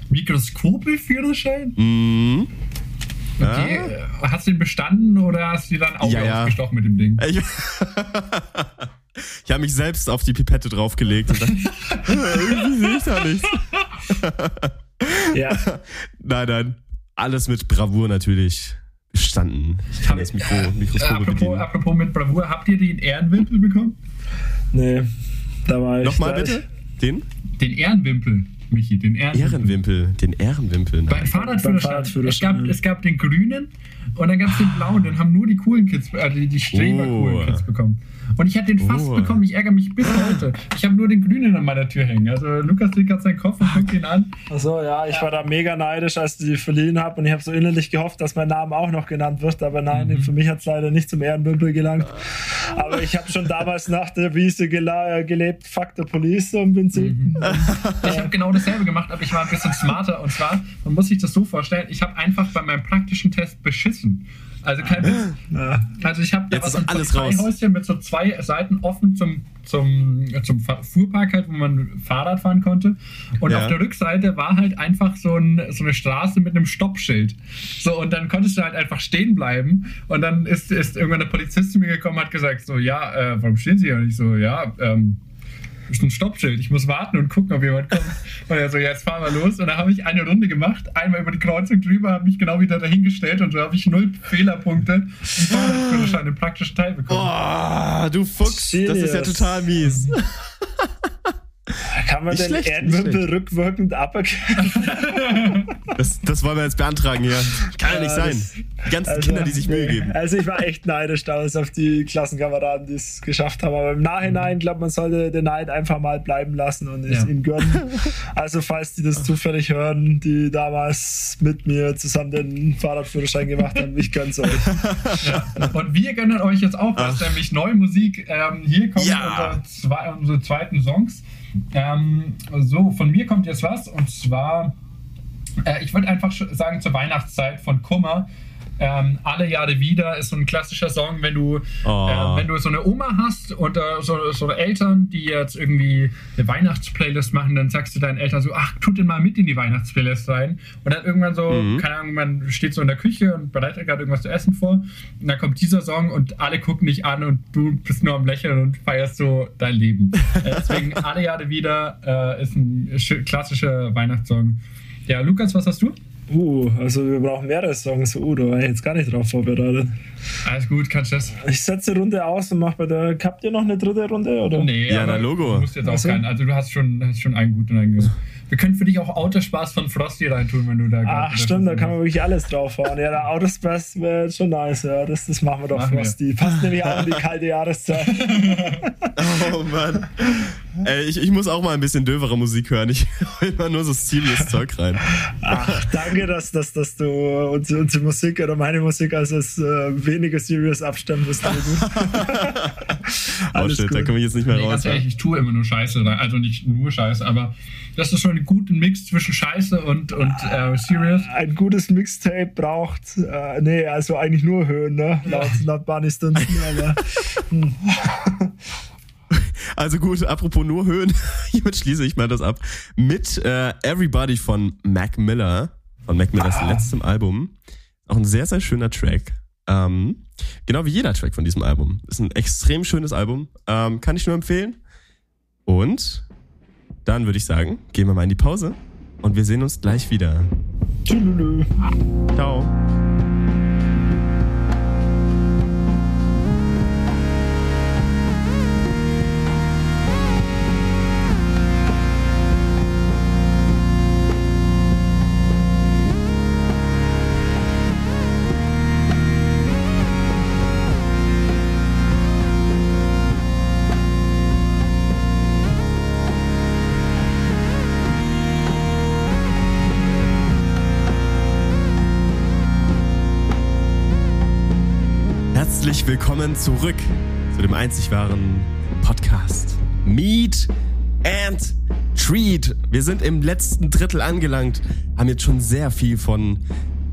Mikroskope-Führerschein? Mhm. Okay. Ja. Hast du ihn bestanden oder hast du dir dann auch ja, ja. ausgestochen mit dem Ding? Ich, ich habe mich selbst auf die Pipette draufgelegt und dann, irgendwie sehe ich da nichts. ja. Nein, nein. Alles mit Bravour natürlich bestanden. Ich kann das Mikro, äh, Mikroskop apropos, bedienen. Apropos mit Bravour, habt ihr den Ehrenwimpel bekommen? Nee, da war ich. Nochmal bitte? Den? Den Ehrenwimpel. Michi, den Ehrenwimpel. Ehrenwimpel, den Ehrenwimpel. Bei Fahrradführerschein. Es gab, es gab den grünen und dann gab es den blauen. Den haben nur die coolen Kids, also die, die Streber-coolen oh. Kids bekommen. Und ich hätte den fast oh. bekommen. Ich ärgere mich bis heute. Ich habe nur den grünen an meiner Tür hängen. Also Lukas legt gerade seinen Kopf und guckt ihn an. Achso, ja, ich ja. war da mega neidisch, als ich die verliehen habe. Und ich habe so innerlich gehofft, dass mein Name auch noch genannt wird. Aber nein, mhm. für mich hat es leider nicht zum Ehrenwimpel gelangt. Aber ich habe schon damals nach der Wiese gelebt. Fuck the Police so im Prinzip. Mhm. Ich habe genau dasselbe gemacht, aber ich war ein bisschen smarter. Und zwar, man muss sich das so vorstellen, ich habe einfach bei meinem praktischen Test beschissen. Also kein Witz. Also ich habe jetzt ein alles Häuschen mit so zwei Seiten offen zum, zum, zum Fuhrpark halt, wo man Fahrrad fahren konnte. Und ja. auf der Rückseite war halt einfach so, ein, so eine Straße mit einem Stoppschild. So, und dann konntest du halt einfach stehen bleiben. Und dann ist, ist irgendwann eine Polizist zu mir gekommen und hat gesagt: So, ja, äh, warum stehen Sie hier? Und ich so, ja, ähm, ein Stoppschild. Ich muss warten und gucken, ob jemand kommt. Und er so, ja, jetzt fahren wir los. Und da habe ich eine Runde gemacht, einmal über die Kreuzung drüber, habe mich genau wieder dahingestellt und so habe ich null Fehlerpunkte im Fahrradführerschein im praktischen Teil bekommen. Oh, du Fuchs, das ist ja total mies. Kann man nicht den Erdwimpel rückwirkend aberkennen? Das, das wollen wir jetzt beantragen hier. Kann ja nicht sein. Die ganzen also, Kinder, die sich Mühe geben. Also ich war echt neidisch damals auf die Klassenkameraden, die es geschafft haben. Aber im Nachhinein, glaube man sollte den Neid einfach mal bleiben lassen und es ja. ihnen gönnen. Also falls die das zufällig hören, die damals mit mir zusammen den Fahrradführerschein gemacht haben, ich gönn's euch. Ja. Und wir gönnen euch jetzt auch was, nämlich neue Musik. Ähm, hier kommen ja. unsere, zwei, unsere zweiten Songs. Ähm, so, von mir kommt jetzt was und zwar, äh, ich würde einfach sagen, zur Weihnachtszeit von Kummer ähm, Alle Jahre wieder ist so ein klassischer Song, wenn du, oh. äh, wenn du so eine Oma hast und äh, so, so Eltern, die jetzt irgendwie eine Weihnachtsplaylist machen, dann sagst du deinen Eltern so, ach, tut den mal mit in die Weihnachtsplaylist rein. Und dann irgendwann so, mhm. keine Ahnung, man steht so in der Küche und bereitet gerade irgendwas zu essen vor. Und dann kommt dieser Song und alle gucken dich an und du bist nur am Lächeln und feierst so dein Leben. äh, deswegen Alle Jahre wieder äh, ist ein klassischer Weihnachtssong. Ja, Lukas, was hast du? Uh, also wir brauchen mehrere Songs. Uh, da war ich jetzt gar nicht drauf vorbereitet. Alles gut, kannst du das? Ich setze die Runde aus und mache bei der. Habt ihr noch eine dritte Runde? Oder? Nee, ja, na Logo. Du musst jetzt auch also? keinen. Also du hast schon, hast schon einen guten einen. Wir können für dich auch Autospaß von Frosty reintun, wenn du da Ach, stimmt, da kann man wirklich alles draufhauen. Ja, der Autospaß wäre schon nice, ja. Das, das machen wir doch, machen Frosty. Wir. Passt nämlich auch in die kalte Jahreszeit. oh Mann. Ey, ich, ich muss auch mal ein bisschen dövere Musik hören. Ich höre immer nur so serious Zeug rein. Ach, danke, dass, dass, dass du unsere, unsere Musik oder meine Musik als das äh, weniger serious abstempelst. oh shit, gut. da komme ich jetzt nicht mehr nee, raus. Ganz ehrlich, ich tue immer nur Scheiße. Also nicht nur Scheiße, aber das ist schon ein guter Mix zwischen Scheiße und, und äh, serious. Ein gutes Mixtape braucht, äh, nee, also eigentlich nur Höhen, ne? Laut, laut Barney Stinson, aber. Also gut, apropos nur Höhen, hiermit schließe ich mal das ab. Mit äh, Everybody von Mac Miller, von Mac Millers ah. letztem Album. Auch ein sehr, sehr schöner Track. Ähm, genau wie jeder Track von diesem Album. Ist ein extrem schönes Album. Ähm, kann ich nur empfehlen. Und dann würde ich sagen, gehen wir mal in die Pause und wir sehen uns gleich wieder. Tschüss. Ciao. Willkommen zurück zu dem einzig wahren Podcast Meet and Treat. Wir sind im letzten Drittel angelangt, haben jetzt schon sehr viel von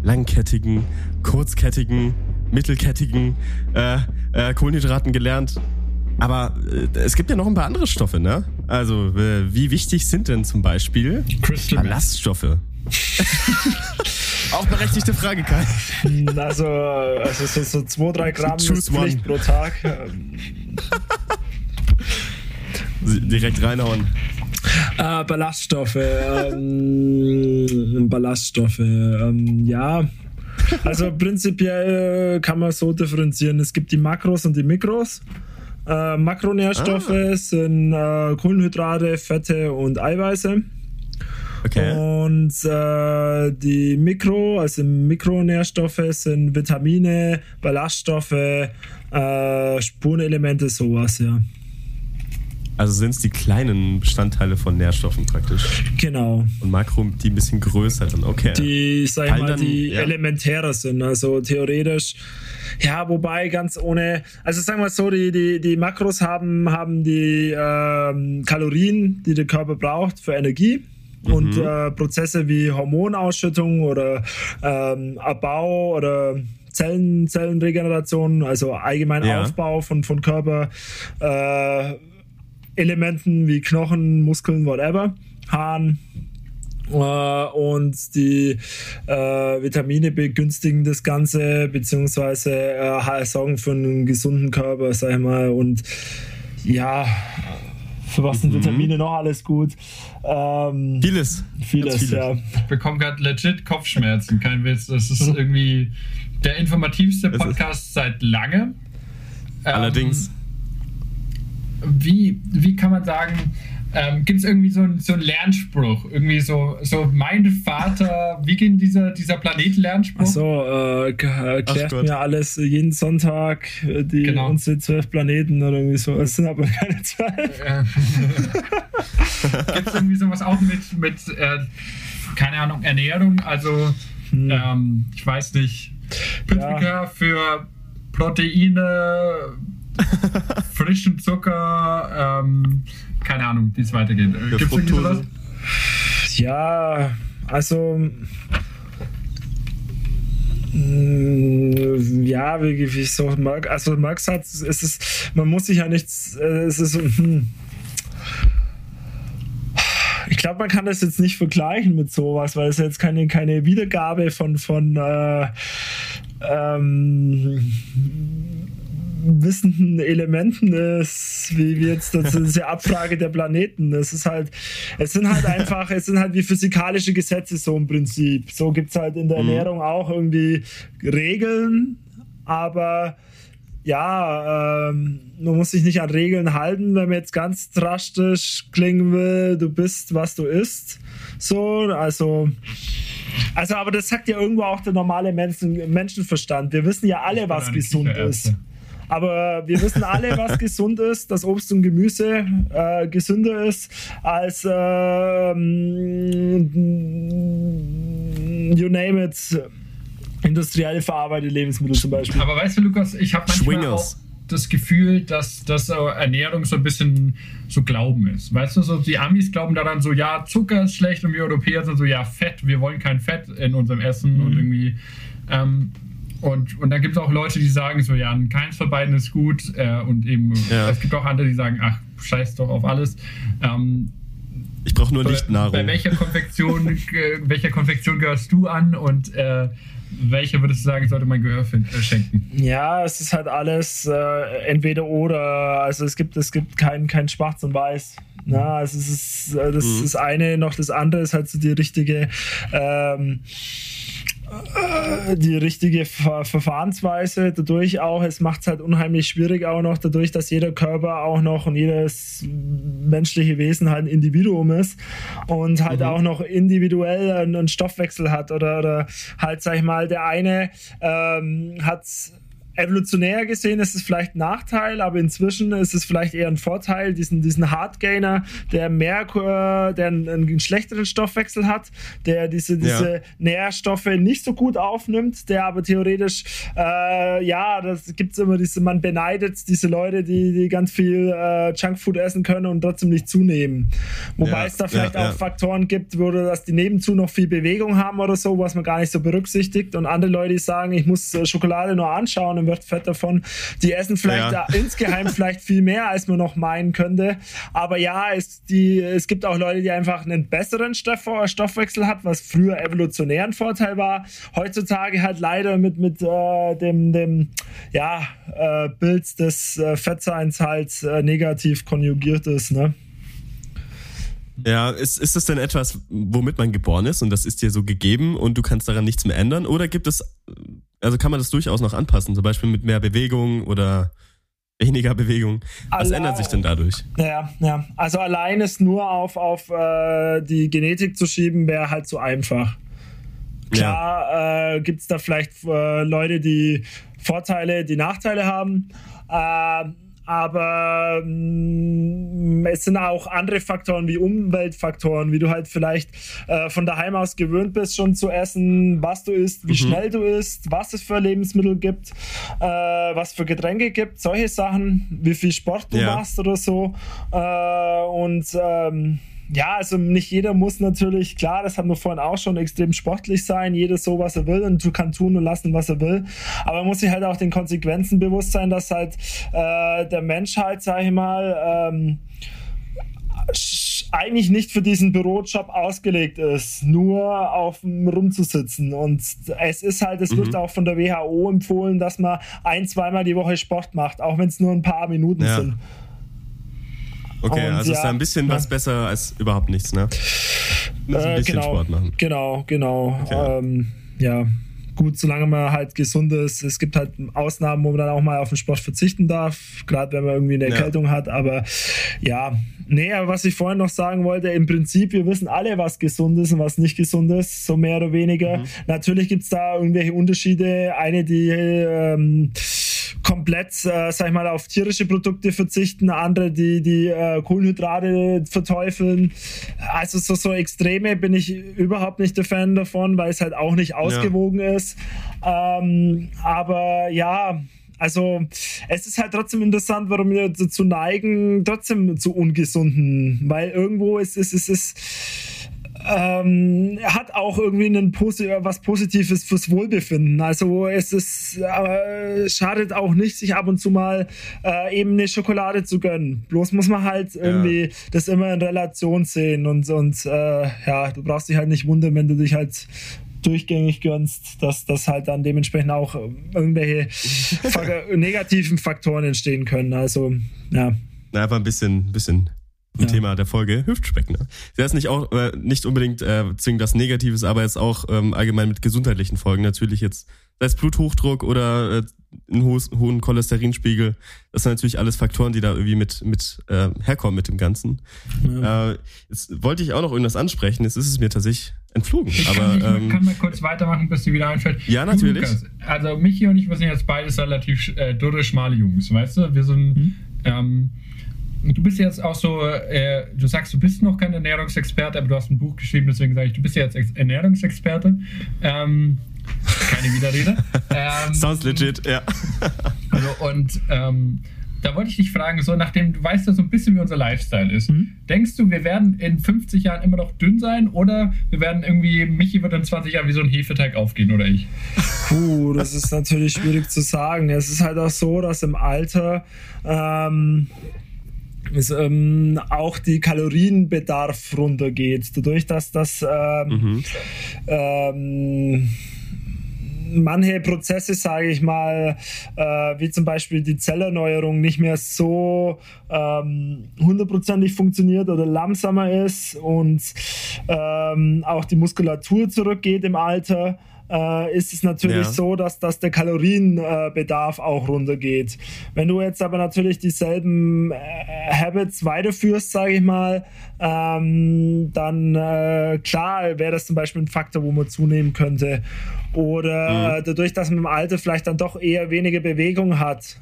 langkettigen, kurzkettigen, mittelkettigen äh, äh, Kohlenhydraten gelernt. Aber äh, es gibt ja noch ein paar andere Stoffe, ne? Also, äh, wie wichtig sind denn zum Beispiel Crystal Ballaststoffe? Auch berechtigte Frage, Kai. Also, also so, so 2, 3 Gramm ist Pflicht pro Tag. Direkt reinhauen. Äh, Ballaststoffe. Ähm, Ballaststoffe. Ähm, ja. Also prinzipiell kann man so differenzieren. Es gibt die Makros und die Mikros. Äh, Makronährstoffe ah. sind äh, Kohlenhydrate, Fette und Eiweiße. Okay. Und äh, die Mikro, also Mikronährstoffe sind Vitamine, Ballaststoffe, äh, Spurenelemente, sowas, ja. Also sind es die kleinen Bestandteile von Nährstoffen praktisch. Genau. Und Makro, die ein bisschen größeren, okay. Die, sag ich mal, dann, die ja. elementärer sind. Also theoretisch, ja, wobei ganz ohne, also sagen wir so, die, die, die Makros haben, haben die ähm, Kalorien, die der Körper braucht für Energie. Mhm. Und äh, Prozesse wie Hormonausschüttung oder ähm, Abbau oder Zellen, Zellenregeneration, also allgemein ja. Aufbau von, von Körper. Äh, Elementen wie Knochen, Muskeln, whatever, Haaren. Äh, und die äh, Vitamine begünstigen das Ganze, beziehungsweise äh, sorgen für einen gesunden Körper, sag ich mal. Und ja, für was sind mhm. Vitamine noch alles gut? Ähm, vieles. Vieles, vieles, ja. Ich bekomme gerade legit Kopfschmerzen, kein Witz. Das ist irgendwie der informativste Podcast seit langem. Allerdings. Ähm, wie, wie kann man sagen, ähm, gibt es irgendwie so, ein, so einen Lernspruch? Irgendwie so, so mein Vater, wie geht dieser, dieser Planet-Lernspruch? So, äh, erklärt mir alles jeden Sonntag äh, die genau. unsere zwölf Planeten oder irgendwie so. Es sind aber keine zwölf. gibt es irgendwie sowas auch mit, mit äh, keine Ahnung, Ernährung? Also, hm. ähm, ich weiß nicht, Pünktlicher ja. für Proteine frischen Zucker, ähm, keine Ahnung, wie es weitergeht. Äh, Gibt es irgendwie sowas? Ja, also. Mm, ja, wie, wie so Marx, also Marx hat, es ist, man muss sich ja nichts, äh, es ist, hm. ich glaube, man kann das jetzt nicht vergleichen mit sowas, weil es jetzt keine, keine Wiedergabe von, von äh, ähm, wissenden Elementen ist, wie, wie jetzt das ist ja Abfrage der Planeten. Es ist halt, es sind halt einfach, es sind halt wie physikalische Gesetze so im Prinzip. So gibt es halt in der mhm. Ernährung auch irgendwie Regeln, aber ja, ähm, man muss sich nicht an Regeln halten, wenn man jetzt ganz drastisch klingen will, du bist, was du isst. So, also, also, aber das sagt ja irgendwo auch der normale Menschen, Menschenverstand. Wir wissen ja alle, was gesund ist. Aber wir wissen alle, was gesund ist, dass Obst und Gemüse äh, gesünder ist als ähm, you name it, industriell verarbeitete Lebensmittel zum Beispiel. Aber weißt du, Lukas, ich habe manchmal Schwingers. auch das Gefühl, dass, dass Ernährung so ein bisschen so Glauben ist. Weißt du, so die Amis glauben daran so, ja, Zucker ist schlecht und wir Europäer sind so, ja, Fett, wir wollen kein Fett in unserem Essen mhm. und irgendwie ähm, und, und dann gibt es auch Leute, die sagen so, ja, keins von beiden ist gut. Äh, und eben, ja. es gibt auch andere, die sagen, ach, scheiß doch auf alles. Ähm, ich brauche nur Lichtnahrung. Bei welcher Konfektion, äh, welcher Konfektion gehörst du an und äh, welche würdest du sagen, sollte man Gehör äh, schenken? Ja, es ist halt alles äh, entweder oder. Also es gibt, es gibt kein, kein Schwarz und Weiß. Na, also es ist äh, das, mhm. das eine noch das andere ist halt so die richtige ähm, die richtige Ver Verfahrensweise. Dadurch auch, es macht es halt unheimlich schwierig auch noch, dadurch, dass jeder Körper auch noch und jedes menschliche Wesen halt ein Individuum ist und halt mhm. auch noch individuell einen, Stoffwechsel hat oder, oder halt, sag ich mal, der eine ähm, hat evolutionär gesehen ist es vielleicht ein Nachteil, aber inzwischen ist es vielleicht eher ein Vorteil, diesen, diesen Hardgainer, der mehr, äh, der einen, einen, schlechteren Stoffwechsel hat, der diese, diese ja. Nährstoffe nicht so gut aufnimmt, der aber theoretisch, äh, ja, das gibt es immer diese, man beneidet diese Leute, die, die ganz viel äh, Junkfood essen können und trotzdem nicht zunehmen. Wobei ja, es da vielleicht ja, auch Faktoren gibt, wo dass die nebenzu noch viel Bewegung haben oder so, was man gar nicht so berücksichtigt und andere Leute, die sagen, ich muss äh, Schokolade nur anschauen und wird fett davon. Die essen vielleicht ja. insgeheim vielleicht viel mehr, als man noch meinen könnte. Aber ja, es, die, es gibt auch Leute, die einfach einen besseren Stoff, Stoffwechsel hat, was früher evolutionär ein Vorteil war. Heutzutage halt leider mit, mit äh, dem, dem ja, äh, Bild des äh, Fettseins halt äh, negativ konjugiert ist. Ne? Ja, ist, ist das denn etwas, womit man geboren ist und das ist dir so gegeben und du kannst daran nichts mehr ändern? Oder gibt es also kann man das durchaus noch anpassen, zum Beispiel mit mehr Bewegung oder weniger Bewegung. Was Alle ändert sich denn dadurch? Ja, ja. Also allein es nur auf, auf äh, die Genetik zu schieben, wäre halt zu einfach. Klar ja. äh, gibt es da vielleicht äh, Leute, die Vorteile, die Nachteile haben. Aber ähm, es sind auch andere Faktoren wie Umweltfaktoren, wie du halt vielleicht äh, von daheim aus gewöhnt bist, schon zu essen, was du isst, wie mhm. schnell du isst, was es für Lebensmittel gibt, äh, was für Getränke gibt, solche Sachen, wie viel Sport du ja. machst oder so. Äh, und ähm, ja, also nicht jeder muss natürlich, klar, das haben wir vorhin auch schon, extrem sportlich sein, jeder so, was er will und du kann tun und lassen, was er will. Aber man muss sich halt auch den Konsequenzen bewusst sein, dass halt äh, der Mensch halt, sag ich mal, ähm, eigentlich nicht für diesen Bürojob ausgelegt ist, nur auf dem rumzusitzen. Und es ist halt, es mhm. wird auch von der WHO empfohlen, dass man ein, zweimal die Woche Sport macht, auch wenn es nur ein paar Minuten ja. sind. Okay, und also ja, ist da ein bisschen was besser als überhaupt nichts, ne? Ein äh, bisschen genau, Sport machen. Genau, genau. Okay. Ähm, ja, gut, solange man halt gesund ist. Es gibt halt Ausnahmen, wo man dann auch mal auf den Sport verzichten darf, gerade wenn man irgendwie eine Erkältung ja. hat. Aber ja, nee, aber was ich vorhin noch sagen wollte, im Prinzip, wir wissen alle, was gesund ist und was nicht gesund ist, so mehr oder weniger. Mhm. Natürlich gibt es da irgendwelche Unterschiede. Eine, die ähm, komplett, äh, sag ich mal, auf tierische Produkte verzichten, andere, die die äh, Kohlenhydrate verteufeln. Also so, so Extreme bin ich überhaupt nicht der Fan davon, weil es halt auch nicht ausgewogen ja. ist. Ähm, aber ja, also es ist halt trotzdem interessant, warum wir dazu neigen, trotzdem zu ungesunden, weil irgendwo ist es ist, ist, ist ähm, hat auch irgendwie einen Posi was Positives fürs Wohlbefinden. Also es ist äh, schadet auch nicht, sich ab und zu mal äh, eben eine Schokolade zu gönnen. Bloß muss man halt irgendwie ja. das immer in Relation sehen und, und äh, ja, du brauchst dich halt nicht wundern, wenn du dich halt durchgängig gönnst, dass das halt dann dementsprechend auch irgendwelche negativen Faktoren entstehen können. Also ja. Einfach ein bisschen, bisschen ja. Thema der Folge Hüftspeck. Ne? Das ist nicht auch äh, nicht unbedingt äh, zwingend was Negatives, aber jetzt auch ähm, allgemein mit gesundheitlichen Folgen. Natürlich jetzt sei es Bluthochdruck oder äh, einen ho hohen Cholesterinspiegel. Das sind natürlich alles Faktoren, die da irgendwie mit mit äh, herkommen mit dem Ganzen. Ja. Äh, jetzt wollte ich auch noch irgendwas ansprechen. Jetzt ist es mir tatsächlich entflogen. Ich aber, kann, ähm, kann mal kurz weitermachen, bis dir wieder einfällt. Ja, natürlich. Lukas, also Michi und ich, wir sind jetzt beides relativ äh, dürre, schmale Jungs, weißt du? Wir sind mhm. ähm, du bist jetzt auch so, äh, du sagst, du bist noch kein Ernährungsexperte, aber du hast ein Buch geschrieben, deswegen sage ich, du bist ja jetzt Ernährungsexperte. Ähm, keine Widerrede. ähm, Sounds legit, ja. also und ähm, da wollte ich dich fragen, so nachdem du weißt ja so ein bisschen, wie unser Lifestyle ist. Mhm. Denkst du, wir werden in 50 Jahren immer noch dünn sein oder wir werden irgendwie, Michi wird in 20 Jahren wie so ein Hefeteig aufgehen oder ich? Puh, das ist natürlich schwierig zu sagen. Es ist halt auch so, dass im Alter ähm, ist, ähm, auch die Kalorienbedarf runtergeht. Dadurch, dass das ähm, mhm. ähm, manche Prozesse, sage ich mal, äh, wie zum Beispiel die Zellerneuerung nicht mehr so ähm, hundertprozentig funktioniert oder langsamer ist und ähm, auch die Muskulatur zurückgeht im Alter äh, ist es natürlich ja. so, dass, dass der Kalorienbedarf äh, auch runtergeht. Wenn du jetzt aber natürlich dieselben äh, Habits weiterführst, sage ich mal, ähm, dann äh, klar wäre das zum Beispiel ein Faktor, wo man zunehmen könnte. Oder mhm. dadurch, dass man im Alter vielleicht dann doch eher weniger Bewegung hat,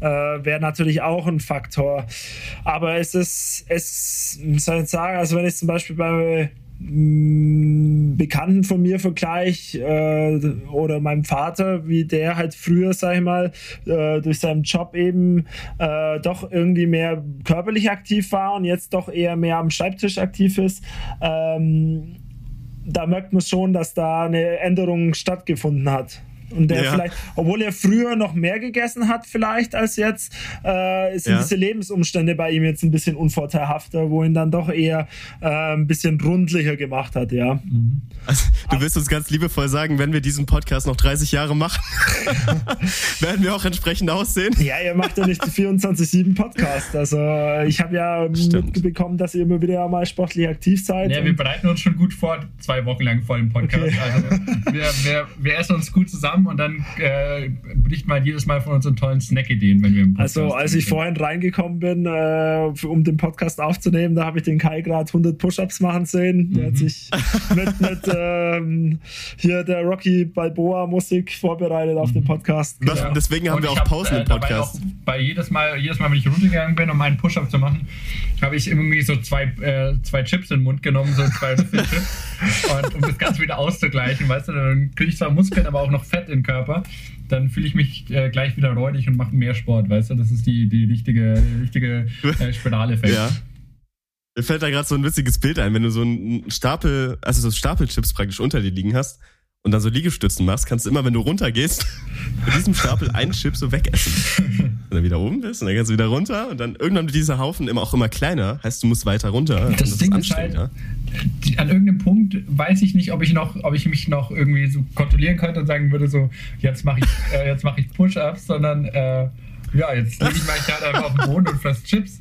äh, wäre natürlich auch ein Faktor. Aber es ist, es, soll ich sagen, also wenn ich zum Beispiel bei Bekannten von mir vergleich äh, oder meinem Vater, wie der halt früher, sag ich mal, äh, durch seinen Job eben äh, doch irgendwie mehr körperlich aktiv war und jetzt doch eher mehr am Schreibtisch aktiv ist. Ähm, da merkt man schon, dass da eine Änderung stattgefunden hat. Und der ja. vielleicht, obwohl er früher noch mehr gegessen hat, vielleicht als jetzt, äh, sind ja. diese Lebensumstände bei ihm jetzt ein bisschen unvorteilhafter, wo ihn dann doch eher äh, ein bisschen rundlicher gemacht hat, ja. Mhm. Also, du wirst uns ganz liebevoll sagen, wenn wir diesen Podcast noch 30 Jahre machen, werden wir auch entsprechend aussehen. Ja, ihr macht ja nicht die 24-7 Podcast. Also ich habe ja Stimmt. mitbekommen, dass ihr immer wieder mal sportlich aktiv seid. Ja, wir bereiten uns schon gut vor, zwei Wochen lang vor dem Podcast. Okay. Also wir, wir, wir essen uns gut zusammen zusammen und dann äh, berichten wir jedes Mal von unseren tollen Snack-Ideen, wenn wir im Podcast Also, als ich vorhin reingekommen bin, äh, um den Podcast aufzunehmen, da habe ich den Kai gerade 100 Push-Ups machen sehen. Der mhm. hat sich mit, mit ähm, hier der Rocky Balboa Musik vorbereitet auf den mhm. Podcast. Das, genau. Deswegen haben und wir auch Pausen hab, im äh, Podcast. Auch bei jedes Mal, jedes Mal, wenn ich runtergegangen bin, um einen Push-Up zu machen, habe ich irgendwie so zwei, äh, zwei Chips in den Mund genommen, so zwei Chips. und um das Ganze wieder auszugleichen, weißt du, dann kriege ich zwar Muskeln, aber auch noch Fett im Körper. Dann fühle ich mich äh, gleich wieder räudig und mache mehr Sport, weißt du? Das ist die, die richtige, richtige äh, Spiraleffekt. Ja. Mir fällt da gerade so ein witziges Bild ein, wenn du so einen Stapel, also so Stapelchips praktisch unter dir liegen hast und dann so Liegestützen machst, kannst du immer, wenn du runtergehst, mit diesem Stapel einen Chip so wegessen. Und dann wieder oben bist und dann kannst du wieder runter und dann irgendwann wird dieser Haufen immer auch immer kleiner, heißt du musst weiter runter. Das, das Ding ist, ist halt, ja? an irgendeinem Punkt weiß ich nicht, ob ich noch, ob ich mich noch irgendwie so kontrollieren könnte und sagen würde so, jetzt mache ich, äh, jetzt mache ich Push-ups, sondern äh, ja, jetzt lege ich mich halt einfach auf den Boden und fress Chips.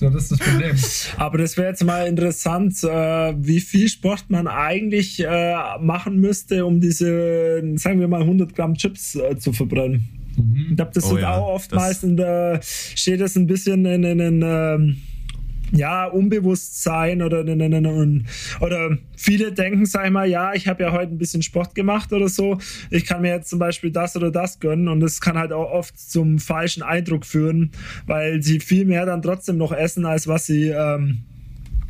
So, das ist das Problem. Aber das wäre jetzt mal interessant, äh, wie viel Sport man eigentlich äh, machen müsste, um diese, sagen wir mal, 100 Gramm Chips äh, zu verbrennen. Mhm. Ich glaube, das oh, wird ja, auch oftmals, in der, steht das ein bisschen in, in, in ähm, ja, Unbewusstsein oder, oder viele denken, sag ich mal, ja, ich habe ja heute ein bisschen Sport gemacht oder so. Ich kann mir jetzt zum Beispiel das oder das gönnen und das kann halt auch oft zum falschen Eindruck führen, weil sie viel mehr dann trotzdem noch essen, als was sie ähm,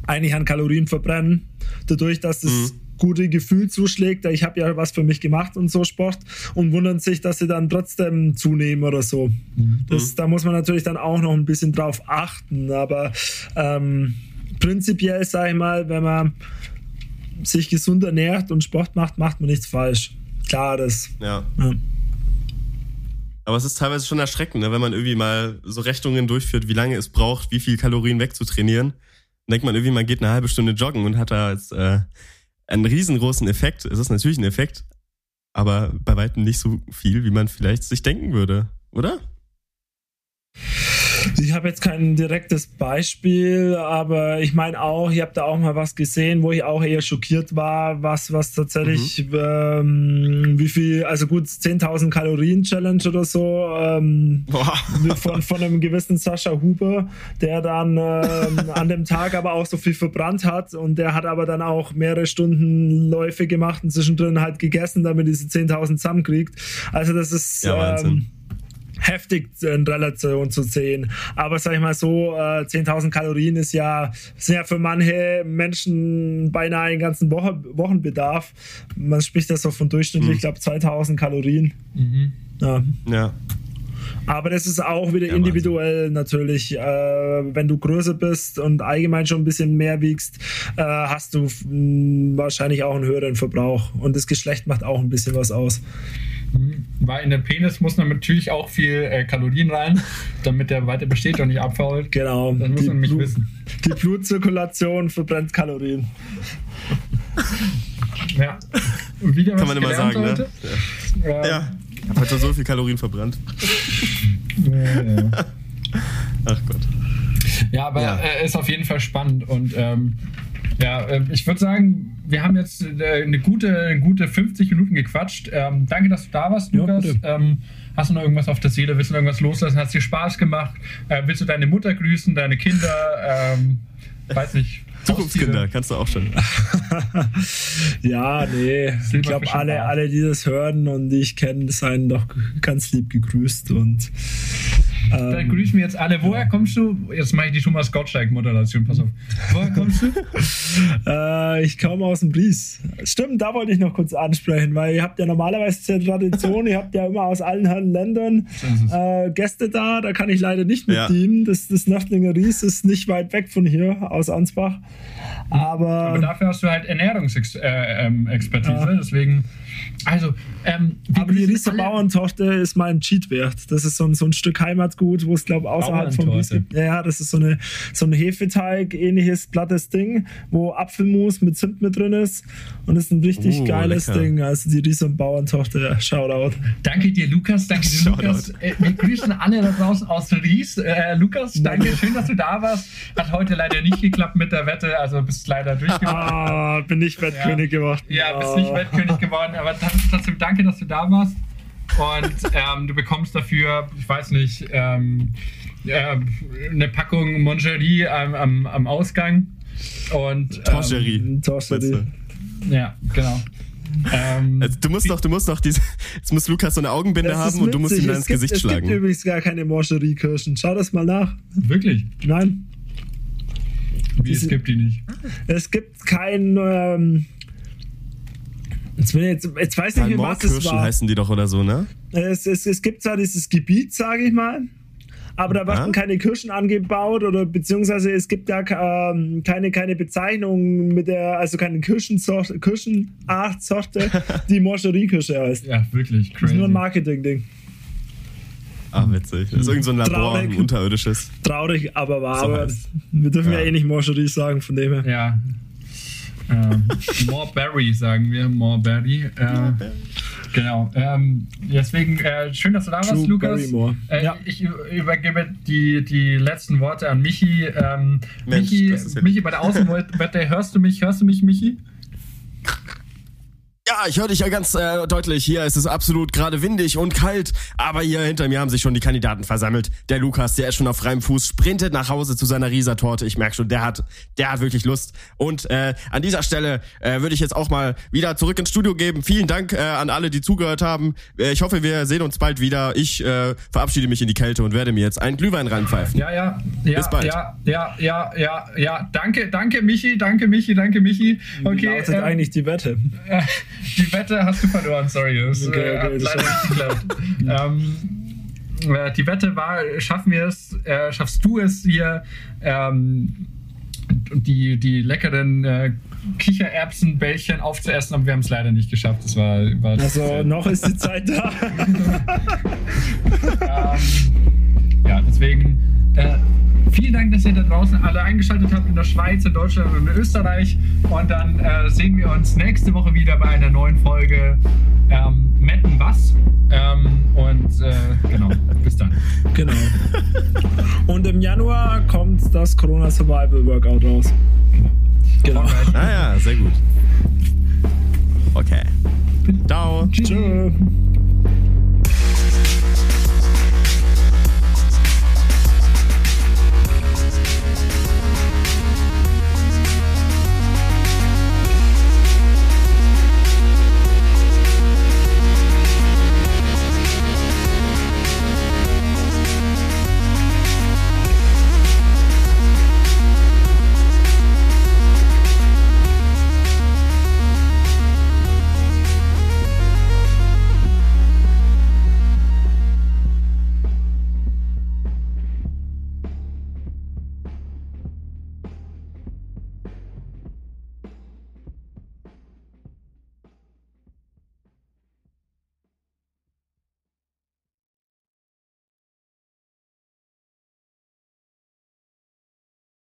eigentlich an Kalorien verbrennen. Dadurch, dass das mhm gute Gefühl zuschlägt, ich habe ja was für mich gemacht und so Sport und wundern sich, dass sie dann trotzdem zunehmen oder so. Mhm. Das, da muss man natürlich dann auch noch ein bisschen drauf achten, aber ähm, prinzipiell sage ich mal, wenn man sich gesund ernährt und Sport macht, macht man nichts falsch. Klar, das. Ja. ja. Aber es ist teilweise schon erschreckend, ne? wenn man irgendwie mal so Rechnungen durchführt, wie lange es braucht, wie viel Kalorien wegzutrainieren. Dann denkt man irgendwie, man geht eine halbe Stunde joggen und hat da jetzt äh, einen riesengroßen Effekt. Es ist natürlich ein Effekt, aber bei weitem nicht so viel, wie man vielleicht sich denken würde, oder? Ich habe jetzt kein direktes Beispiel, aber ich meine auch, ich habe da auch mal was gesehen, wo ich auch eher schockiert war, was, was tatsächlich, mhm. ähm, wie viel, also gut, 10.000 Kalorien Challenge oder so, ähm, von, von einem gewissen Sascha Huber, der dann ähm, an dem Tag aber auch so viel verbrannt hat und der hat aber dann auch mehrere Stunden Läufe gemacht und zwischendrin halt gegessen, damit diese 10.000 zusammenkriegt. Also das ist, ja, Wahnsinn. Heftig in Relation zu sehen. Aber sag ich mal so, äh, 10.000 Kalorien ist ja, sind ja für manche Menschen beinahe einen ganzen Woche, Wochenbedarf. Man spricht das so von durchschnittlich, mhm. ich glaube, 2.000 Kalorien. Mhm. Ja. ja. Aber das ist auch wieder ja, individuell Wahnsinn. natürlich. Äh, wenn du größer bist und allgemein schon ein bisschen mehr wiegst, äh, hast du mh, wahrscheinlich auch einen höheren Verbrauch. Und das Geschlecht macht auch ein bisschen was aus. Mhm. Weil in den Penis muss man natürlich auch viel äh, Kalorien rein, damit der weiter besteht und nicht abfault. Genau. Das muss die man nicht Blut, wissen. Die Blutzirkulation verbrennt Kalorien. ja. Wieder Kann man immer sagen, heute? ne? Ja. ja. Ich habe heute so viel Kalorien verbrannt. ja, ja. Ach Gott. Ja, aber ja. Äh, ist auf jeden Fall spannend und ähm, ja, äh, ich würde sagen, wir haben jetzt äh, eine gute, gute 50 Minuten gequatscht. Ähm, danke, dass du da warst, Lukas. Ja, ähm, hast du noch irgendwas auf der Seele? Willst du noch irgendwas loslassen? Hat es dir Spaß gemacht? Äh, willst du deine Mutter grüßen, deine Kinder? Ähm, weiß nicht. Zukunftskinder, kannst du auch schon. ja, nee. Ich glaube, alle, alle, die das hören und die ich kenne, seien doch ganz lieb gegrüßt und dann ähm, grüßen wir jetzt alle. Woher kommst du? Jetzt mache ich die Thomas Gottschalk-Moderation. Pass auf. Woher kommst du? äh, ich komme aus dem Bries. Stimmt, da wollte ich noch kurz ansprechen, weil ihr habt ja normalerweise die Tradition, ihr habt ja immer aus allen Herren Ländern äh, Gäste da. Da kann ich leider nicht mit ja. dienen. Das, das Nördlinger Ries ist nicht weit weg von hier, aus Ansbach. Aber, Aber dafür hast du halt Ernährungsexpertise. Äh, ähm, ja. Deswegen also, ähm, aber die Rieser Bauerntochter ist mal ein Cheat wert. Das ist so ein, so ein Stück Heimatgut, wo es, glaube ich, außerhalb von Ries gibt. Ja, das ist so, eine, so ein Hefeteig, ähnliches plattes Ding, wo Apfelmus mit Zimt mit drin ist. Und das ist ein richtig uh, geiles lecker. Ding. Also die Rieser Bauerntochter, Shoutout. Danke dir, Lukas. Danke dir, Lukas. Äh, wir grüßen alle da draußen aus Ries. Äh, Lukas, danke. Schön, dass du da warst. Hat heute leider nicht geklappt mit der Wette. Also bist leider durchgekommen. Ah, bin nicht Wettkönig ja. geworden. Ja, bist nicht Wettkönig geworden. Aber trotzdem danke, dass du da warst. und ähm, du bekommst dafür, ich weiß nicht, ähm, äh, eine Packung Mongerie am, am, am Ausgang. Und. Ähm, Torcherie. Ja, genau. Ähm, also du musst doch, du musst doch diese, jetzt muss Lukas so eine Augenbinde haben witzig. und du musst ihm dann ins gibt, Gesicht es schlagen. Es gibt übrigens gar keine Moncherie-Kirschen. Schau das mal nach. Wirklich? Nein. Wie, es gibt die nicht? Es gibt kein, ähm, Jetzt, jetzt, jetzt weiß ich nicht mehr, was es war. heißen die doch oder so, ne? Es, es, es gibt zwar dieses Gebiet, sage ich mal, aber da werden keine Kirschen angebaut oder beziehungsweise es gibt da ähm, keine, keine Bezeichnung mit der, also keine Kirschensorte, Kirschenartsorte, die Moscherie-Kirsche heißt. Ja, wirklich crazy. Das ist nur ein Marketing-Ding. Ach, witzig. Das ist irgend so ein Labor, Traurig. ein unterirdisches. Traurig, aber wahr. So aber wir dürfen ja. ja eh nicht Moscherie sagen, von dem her. Ja, ähm, more Berry, sagen wir. More Berry. Äh, genau. Ähm, deswegen, äh, schön, dass du da warst, Lukas. Äh, ja. Ich übergebe die, die letzten Worte an Michi. Ähm, Mensch, Michi, Michi, bei der Außenwette, hörst du mich? Hörst du mich, Michi? Ja, ich höre dich ja ganz äh, deutlich. Hier ist es absolut gerade windig und kalt. Aber hier hinter mir haben sich schon die Kandidaten versammelt. Der Lukas, der ist schon auf freiem Fuß, sprintet nach Hause zu seiner Riesertorte. Ich merke schon, der hat, der hat wirklich Lust. Und äh, an dieser Stelle äh, würde ich jetzt auch mal wieder zurück ins Studio geben. Vielen Dank äh, an alle, die zugehört haben. Äh, ich hoffe, wir sehen uns bald wieder. Ich äh, verabschiede mich in die Kälte und werde mir jetzt einen Glühwein reinpfeifen. Ja, ja, ja. Bis bald. Ja, ja, ja, ja, ja. Danke, danke, Michi, danke, Michi, danke, Michi. Okay. Wie lautet ähm, eigentlich die Wette? die Wette hast du verloren, sorry. Das okay, äh, okay, hat leider nicht geklappt. ähm, äh, die Wette war, schaffen wir es, äh, schaffst du es hier, ähm, die, die leckeren äh, Kichererbsenbällchen aufzuessen, aber wir haben es leider nicht geschafft. Das war, war also noch ist die Zeit da. ähm, ja, deswegen äh, Vielen Dank, dass ihr da draußen alle eingeschaltet habt in der Schweiz, in Deutschland und in Österreich. Und dann äh, sehen wir uns nächste Woche wieder bei einer neuen Folge ähm, Metten was. Ähm, und äh, genau, bis dann. Genau. Und im Januar kommt das Corona Survival Workout raus. Genau. Ah ja, sehr gut. Okay. Ciao. Tschüss.